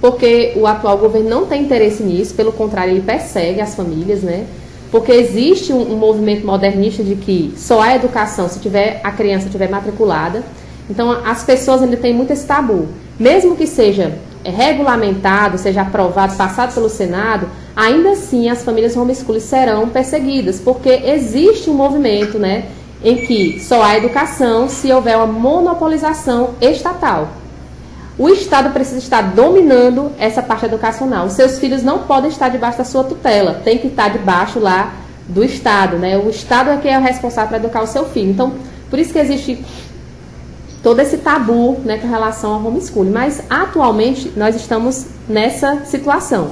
porque o atual governo não tem interesse nisso, pelo contrário, ele persegue as famílias, né? Porque existe um, um movimento modernista de que só há educação se tiver a criança estiver matriculada. Então as pessoas ainda têm muito esse tabu. Mesmo que seja é regulamentado, seja aprovado, passado pelo Senado, ainda assim as famílias homeschooling serão perseguidas, porque existe um movimento, né, em que só há educação se houver uma monopolização estatal. O Estado precisa estar dominando essa parte educacional. Os seus filhos não podem estar debaixo da sua tutela, tem que estar debaixo lá do Estado, né? O Estado é quem é o responsável para educar o seu filho. Então, por isso que existe todo esse tabu né, com relação ao homeschooling. Mas atualmente nós estamos nessa situação.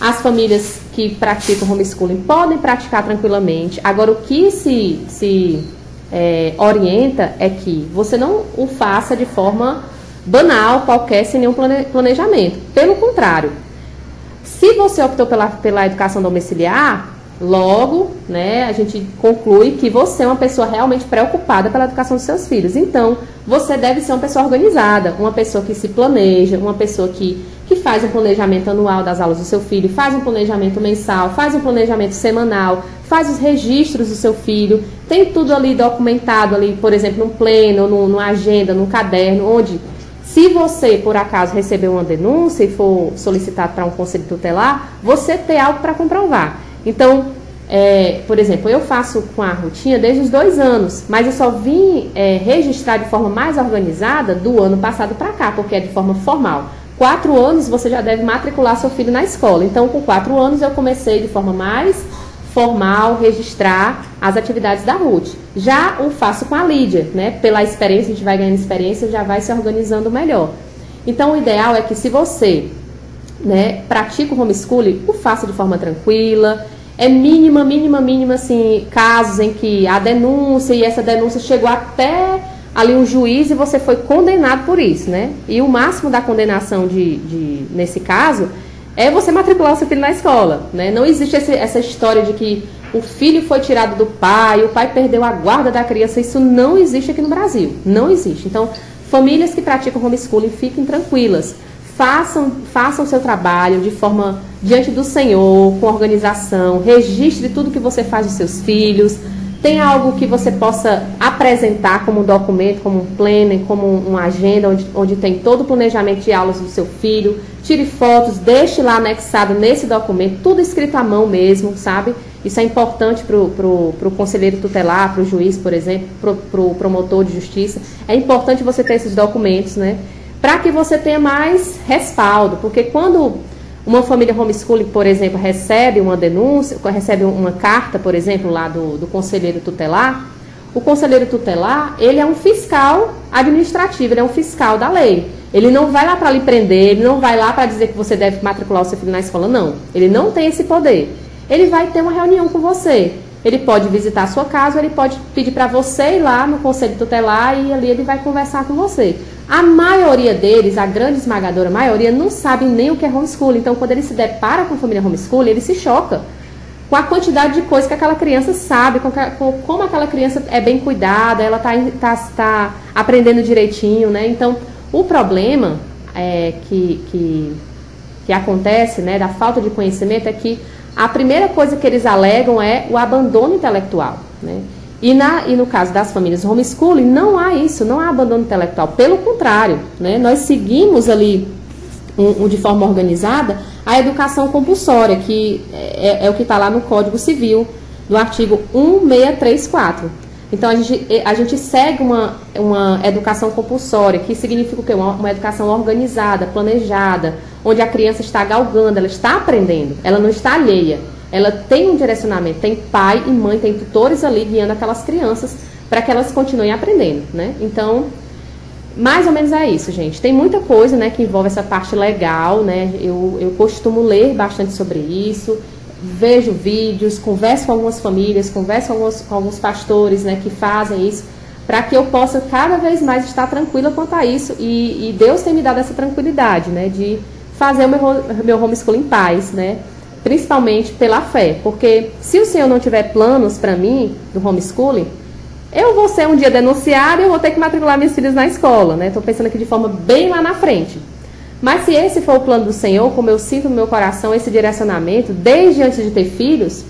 As famílias que praticam homeschooling podem praticar tranquilamente. Agora, o que se, se é, orienta é que você não o faça de forma banal, qualquer, sem nenhum planejamento. Pelo contrário, se você optou pela, pela educação domiciliar, Logo, né, a gente conclui que você é uma pessoa realmente preocupada pela educação dos seus filhos. Então, você deve ser uma pessoa organizada, uma pessoa que se planeja, uma pessoa que, que faz um planejamento anual das aulas do seu filho, faz um planejamento mensal, faz um planejamento semanal, faz os registros do seu filho, tem tudo ali documentado ali, por exemplo, num pleno, num, numa agenda, num caderno, onde se você, por acaso, receber uma denúncia e for solicitado para um conselho tutelar, você ter algo para comprovar. Então, é, por exemplo, eu faço com a rotina desde os dois anos, mas eu só vim é, registrar de forma mais organizada do ano passado para cá, porque é de forma formal. Quatro anos você já deve matricular seu filho na escola. Então, com quatro anos eu comecei de forma mais formal registrar as atividades da RUT. Já o faço com a Lídia, né? Pela experiência, a gente vai ganhando experiência, já vai se organizando melhor. Então, o ideal é que se você né, pratica o homeschooling, o faça de forma tranquila, é mínima, mínima, mínima, assim, casos em que a denúncia e essa denúncia chegou até ali um juiz e você foi condenado por isso, né? E o máximo da condenação de, de nesse caso é você matricular o seu filho na escola. Né? Não existe esse, essa história de que o filho foi tirado do pai, o pai perdeu a guarda da criança. Isso não existe aqui no Brasil. Não existe. Então, famílias que praticam homeschooling fiquem tranquilas. Façam, façam o seu trabalho de forma diante do Senhor, com organização. Registre tudo que você faz dos seus filhos tem algo que você possa apresentar como um documento, como um planner, como uma agenda, onde, onde tem todo o planejamento de aulas do seu filho. Tire fotos, deixe lá anexado nesse documento, tudo escrito à mão mesmo, sabe? Isso é importante para o pro, pro conselheiro tutelar, para o juiz, por exemplo, para o pro promotor de justiça. É importante você ter esses documentos, né? Para que você tenha mais respaldo, porque quando uma família homeschooling, por exemplo, recebe uma denúncia, recebe uma carta, por exemplo, lá do, do conselheiro tutelar. O conselheiro tutelar, ele é um fiscal administrativo, ele é um fiscal da lei. Ele não vai lá para lhe prender, ele não vai lá para dizer que você deve matricular o seu filho na escola, não. Ele não tem esse poder. Ele vai ter uma reunião com você. Ele pode visitar a sua casa, ele pode pedir para você ir lá no conselho tutelar e ali ele vai conversar com você. A maioria deles, a grande esmagadora maioria, não sabem nem o que é homeschooling. Então, quando ele se depara com a família homeschooling, ele se choca com a quantidade de coisas que aquela criança sabe, com, com como aquela criança é bem cuidada, ela está tá, tá aprendendo direitinho, né? Então, o problema é, que, que, que acontece, né, da falta de conhecimento, é que a primeira coisa que eles alegam é o abandono intelectual, né? E, na, e no caso das famílias homeschooling, não há isso, não há abandono intelectual. Pelo contrário, né, nós seguimos ali, um, um, de forma organizada, a educação compulsória, que é, é o que está lá no Código Civil, do artigo 1634. Então, a gente, a gente segue uma, uma educação compulsória, que significa o quê? Uma, uma educação organizada, planejada, onde a criança está galgando, ela está aprendendo, ela não está alheia ela tem um direcionamento, tem pai e mãe, tem tutores ali guiando aquelas crianças para que elas continuem aprendendo, né? Então, mais ou menos é isso, gente. Tem muita coisa, né, que envolve essa parte legal, né? Eu, eu costumo ler bastante sobre isso, vejo vídeos, converso com algumas famílias, converso com alguns, com alguns pastores, né, que fazem isso, para que eu possa cada vez mais estar tranquila quanto a isso. E, e Deus tem me dado essa tranquilidade, né, de fazer o meu, meu homeschooling em paz, né? principalmente pela fé, porque se o Senhor não tiver planos para mim do homeschooling, eu vou ser um dia denunciada e eu vou ter que matricular minhas filhas na escola, né? Estou pensando aqui de forma bem lá na frente. Mas se esse for o plano do Senhor, como eu sinto no meu coração esse direcionamento, desde antes de ter filhos,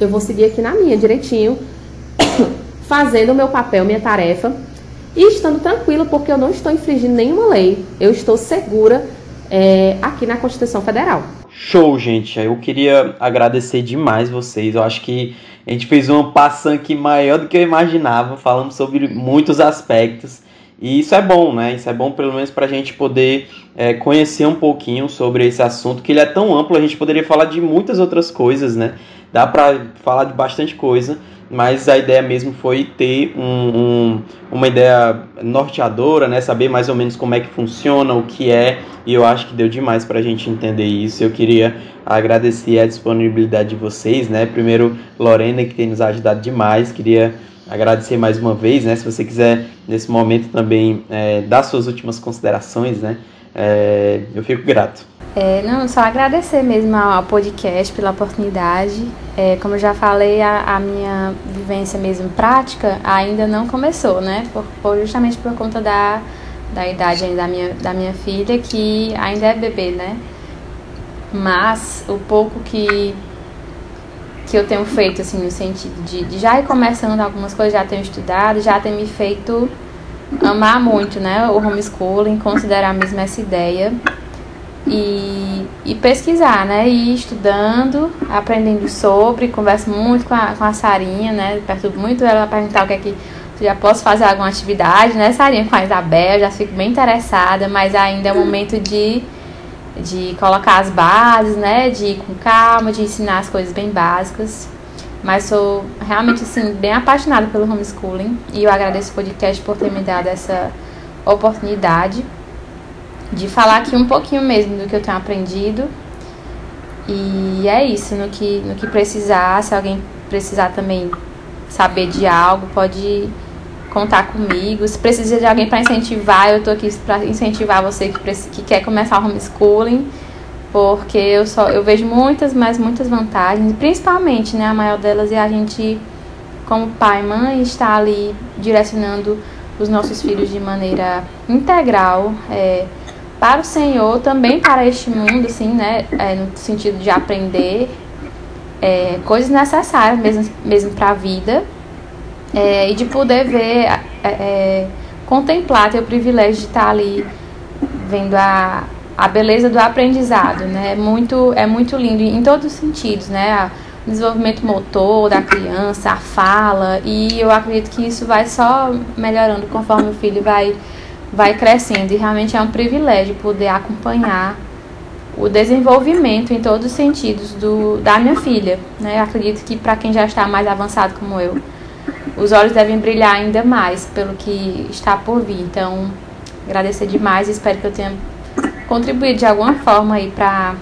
eu vou seguir aqui na minha direitinho, fazendo o meu papel, minha tarefa, e estando tranquilo, porque eu não estou infringindo nenhuma lei. Eu estou segura é, aqui na Constituição Federal. Show, gente. Eu queria agradecer demais vocês. Eu acho que a gente fez uma passão aqui maior do que eu imaginava, falando sobre muitos aspectos. E isso é bom, né? Isso é bom pelo menos para a gente poder é, conhecer um pouquinho sobre esse assunto, que ele é tão amplo, a gente poderia falar de muitas outras coisas, né? Dá para falar de bastante coisa, mas a ideia mesmo foi ter um, um, uma ideia norteadora, né? Saber mais ou menos como é que funciona, o que é, e eu acho que deu demais para a gente entender isso. Eu queria agradecer a disponibilidade de vocês, né? Primeiro, Lorena, que tem nos ajudado demais, queria agradecer mais uma vez, né? Se você quiser, nesse momento também, é, dar suas últimas considerações, né? É, eu fico grato. É, não, só agradecer mesmo ao podcast pela oportunidade. É, como eu já falei, a, a, minha vivência mesmo prática ainda não começou, né? Por, por, justamente por conta da, da idade da minha, da minha filha, que ainda é bebê, né? Mas o pouco que, que eu tenho feito, assim, no sentido de, de já ir começando algumas coisas, já tenho estudado, já tem me feito amar muito, né? O homeschooling, considerar mesmo essa ideia e, e pesquisar, né? E ir estudando, aprendendo sobre, converso muito com a, com a Sarinha, né? Perturbo muito ela perguntar o que é que já posso fazer alguma atividade, né, Sarinha, com a Isabel, já fico bem interessada, mas ainda é o momento de, de colocar as bases, né? De ir com calma, de ensinar as coisas bem básicas. Mas sou realmente assim, bem apaixonada pelo homeschooling e eu agradeço o podcast por ter me dado essa oportunidade de falar aqui um pouquinho mesmo do que eu tenho aprendido. E é isso, no que, no que precisar, se alguém precisar também saber de algo, pode contar comigo. Se precisa de alguém para incentivar, eu tô aqui para incentivar você que, que quer começar o homeschooling. porque eu só eu vejo muitas, mas muitas vantagens, principalmente, né, a maior delas é a gente como pai e mãe estar ali direcionando os nossos filhos de maneira integral é, para o Senhor, também para este mundo, assim, né, é, no sentido de aprender é, coisas necessárias mesmo, mesmo para a vida é, e de poder ver, é, é, contemplar, ter o privilégio de estar ali vendo a a beleza do aprendizado, né? É muito, é muito lindo em todos os sentidos, né? O desenvolvimento motor da criança, a fala, e eu acredito que isso vai só melhorando conforme o filho vai, vai crescendo. E realmente é um privilégio poder acompanhar o desenvolvimento em todos os sentidos do, da minha filha. Né? Eu acredito que para quem já está mais avançado como eu, os olhos devem brilhar ainda mais pelo que está por vir. Então, agradecer demais espero que eu tenha contribuir de alguma forma aí para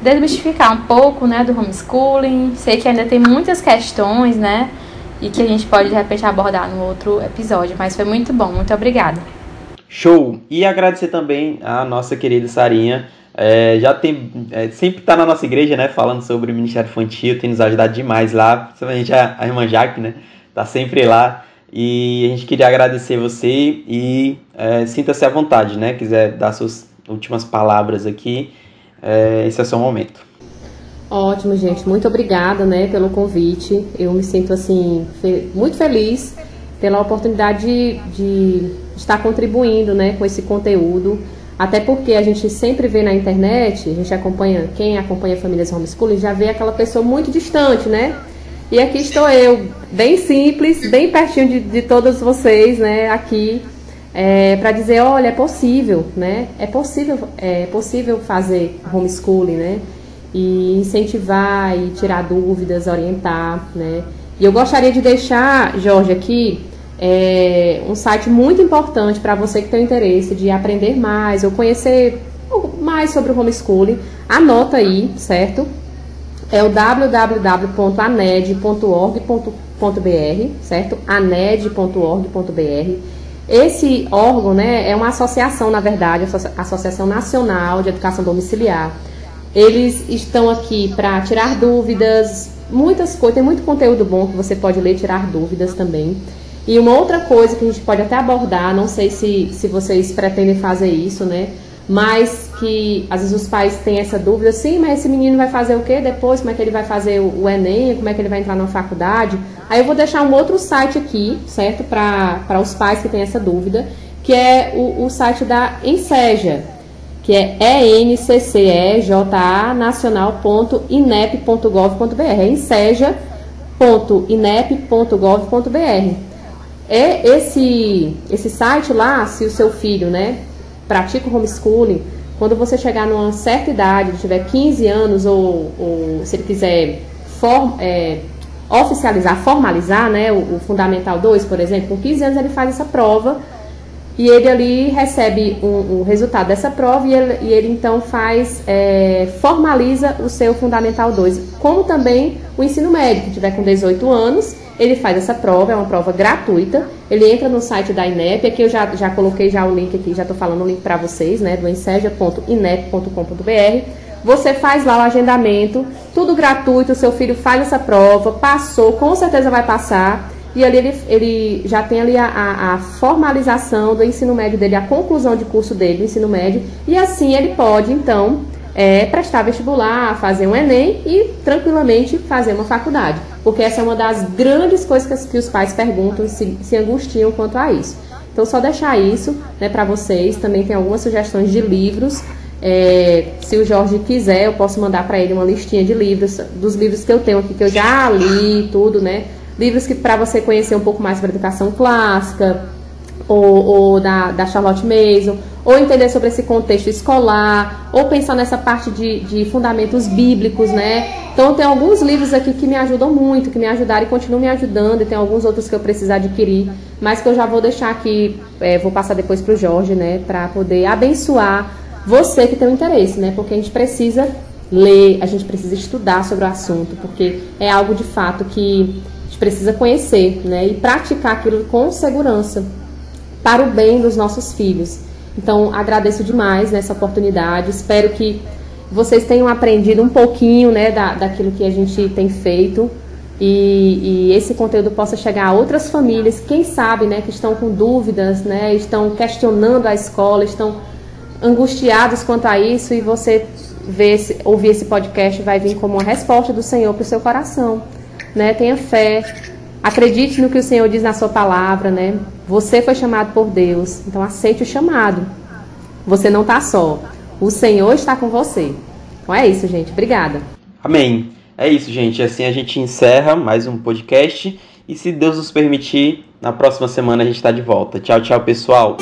desmistificar um pouco, né, do homeschooling. Sei que ainda tem muitas questões, né, e que a gente pode de repente abordar no outro episódio, mas foi muito bom. Muito obrigada. Show! E agradecer também a nossa querida Sarinha. É, já tem é, sempre está na nossa igreja, né, falando sobre o Ministério Infantil, tem nos ajudado demais lá, principalmente a, a irmã Jaque, né, tá sempre lá. E a gente queria agradecer você e é, sinta-se à vontade, né, quiser dar suas últimas palavras aqui, é, esse é o seu momento. Ótimo, gente. Muito obrigada, né, pelo convite. Eu me sinto assim fe muito feliz pela oportunidade de, de, estar contribuindo, né, com esse conteúdo. Até porque a gente sempre vê na internet, a gente acompanha, quem acompanha famílias homeschooling já vê aquela pessoa muito distante, né? E aqui estou eu, bem simples, bem pertinho de, de todos vocês, né, aqui é, para dizer, olha, é possível, né? É possível, é possível fazer homeschooling, né? E incentivar e tirar dúvidas, orientar, né? E eu gostaria de deixar, Jorge, aqui é, um site muito importante para você que tem interesse de aprender mais ou conhecer mais sobre o homeschooling. Anota aí, certo? É o www.aned.org.br, certo? aned.org.br esse órgão né, é uma associação, na verdade, Associação Nacional de Educação Domiciliar. Eles estão aqui para tirar dúvidas, muitas coisas, tem muito conteúdo bom que você pode ler, tirar dúvidas também. E uma outra coisa que a gente pode até abordar, não sei se, se vocês pretendem fazer isso, né? Mas que às vezes os pais têm essa dúvida, sim, mas esse menino vai fazer o que depois? Como é que ele vai fazer o, Enem? Como é que ele vai entrar na faculdade? Aí eu vou deixar um outro site aqui, certo? Para os pais que têm essa dúvida, que é o, o site da Enseja, que é encejanacional.inep.gov.br. É enseja.inep.gov.br. É esse, esse site lá, se o seu filho, né, pratica o homeschooling, quando você chegar numa certa idade, tiver 15 anos, ou, ou se ele quiser form, é, oficializar, formalizar né, o, o, Fundamental 2, por exemplo, com 15 anos ele faz essa prova e ele ali recebe o um, um resultado dessa prova e ele, e ele então faz, é, formaliza o seu Fundamental 2. Como também o ensino médio, que tiver com 18 anos, ele faz essa prova, é uma prova gratuita. Ele entra no site da INEP, aqui eu já, já coloquei já o link aqui, já estou falando o link para vocês, né, do enseja.inep.com.br. Você faz lá o agendamento, tudo gratuito, seu filho faz essa prova, passou, com certeza vai passar. E ali ele, ele já tem ali a, a, a, formalização do ensino médio dele, a conclusão de curso dele, do ensino médio, e assim ele pode, então, é, prestar vestibular, fazer um Enem e tranquilamente fazer uma faculdade. Porque essa é uma das grandes coisas que, os pais perguntam e se, se angustiam quanto a isso. Então, só deixar isso né, para vocês. Também tem algumas sugestões de livros. É, se o Jorge quiser, eu posso mandar para ele uma listinha de livros, dos livros que eu tenho aqui, que eu já li, tudo, né? Livros que para você conhecer um pouco mais sobre educação clássica, ou, ou da, da Charlotte Mason, ou entender sobre esse contexto escolar, ou pensar nessa parte de, de fundamentos bíblicos, né? Então tem alguns livros aqui que me ajudam muito, que me ajudaram e continuam me ajudando, e tem alguns outros que eu preciso adquirir, mas que eu já vou deixar aqui, é, vou passar depois para o Jorge, né? Para poder abençoar você que tem um interesse, né? Porque a gente precisa ler, a gente precisa estudar sobre o assunto, porque é algo de fato que precisa conhecer, né? E praticar aquilo com segurança para o bem dos nossos filhos. Então, agradeço demais nessa oportunidade. Espero que vocês tenham aprendido um pouquinho né, da, daquilo que a gente tem feito e, e, esse conteúdo possa chegar a outras famílias, quem sabe, né, que estão com dúvidas, né, estão questionando a escola, estão angustiados quanto a isso e você ver ouvir esse podcast vai vir como uma resposta do Senhor para o seu coração, né? Tenha fé, acredite no que o Senhor diz na sua palavra, né? Você foi chamado por Deus, então aceite o chamado. Você não está só, o Senhor está com você. Então é isso, gente. Obrigada. Amém. É isso, gente. Assim a gente encerra mais um podcast. E se Deus nos permitir, na próxima semana a gente está de volta. Tchau, tchau, pessoal.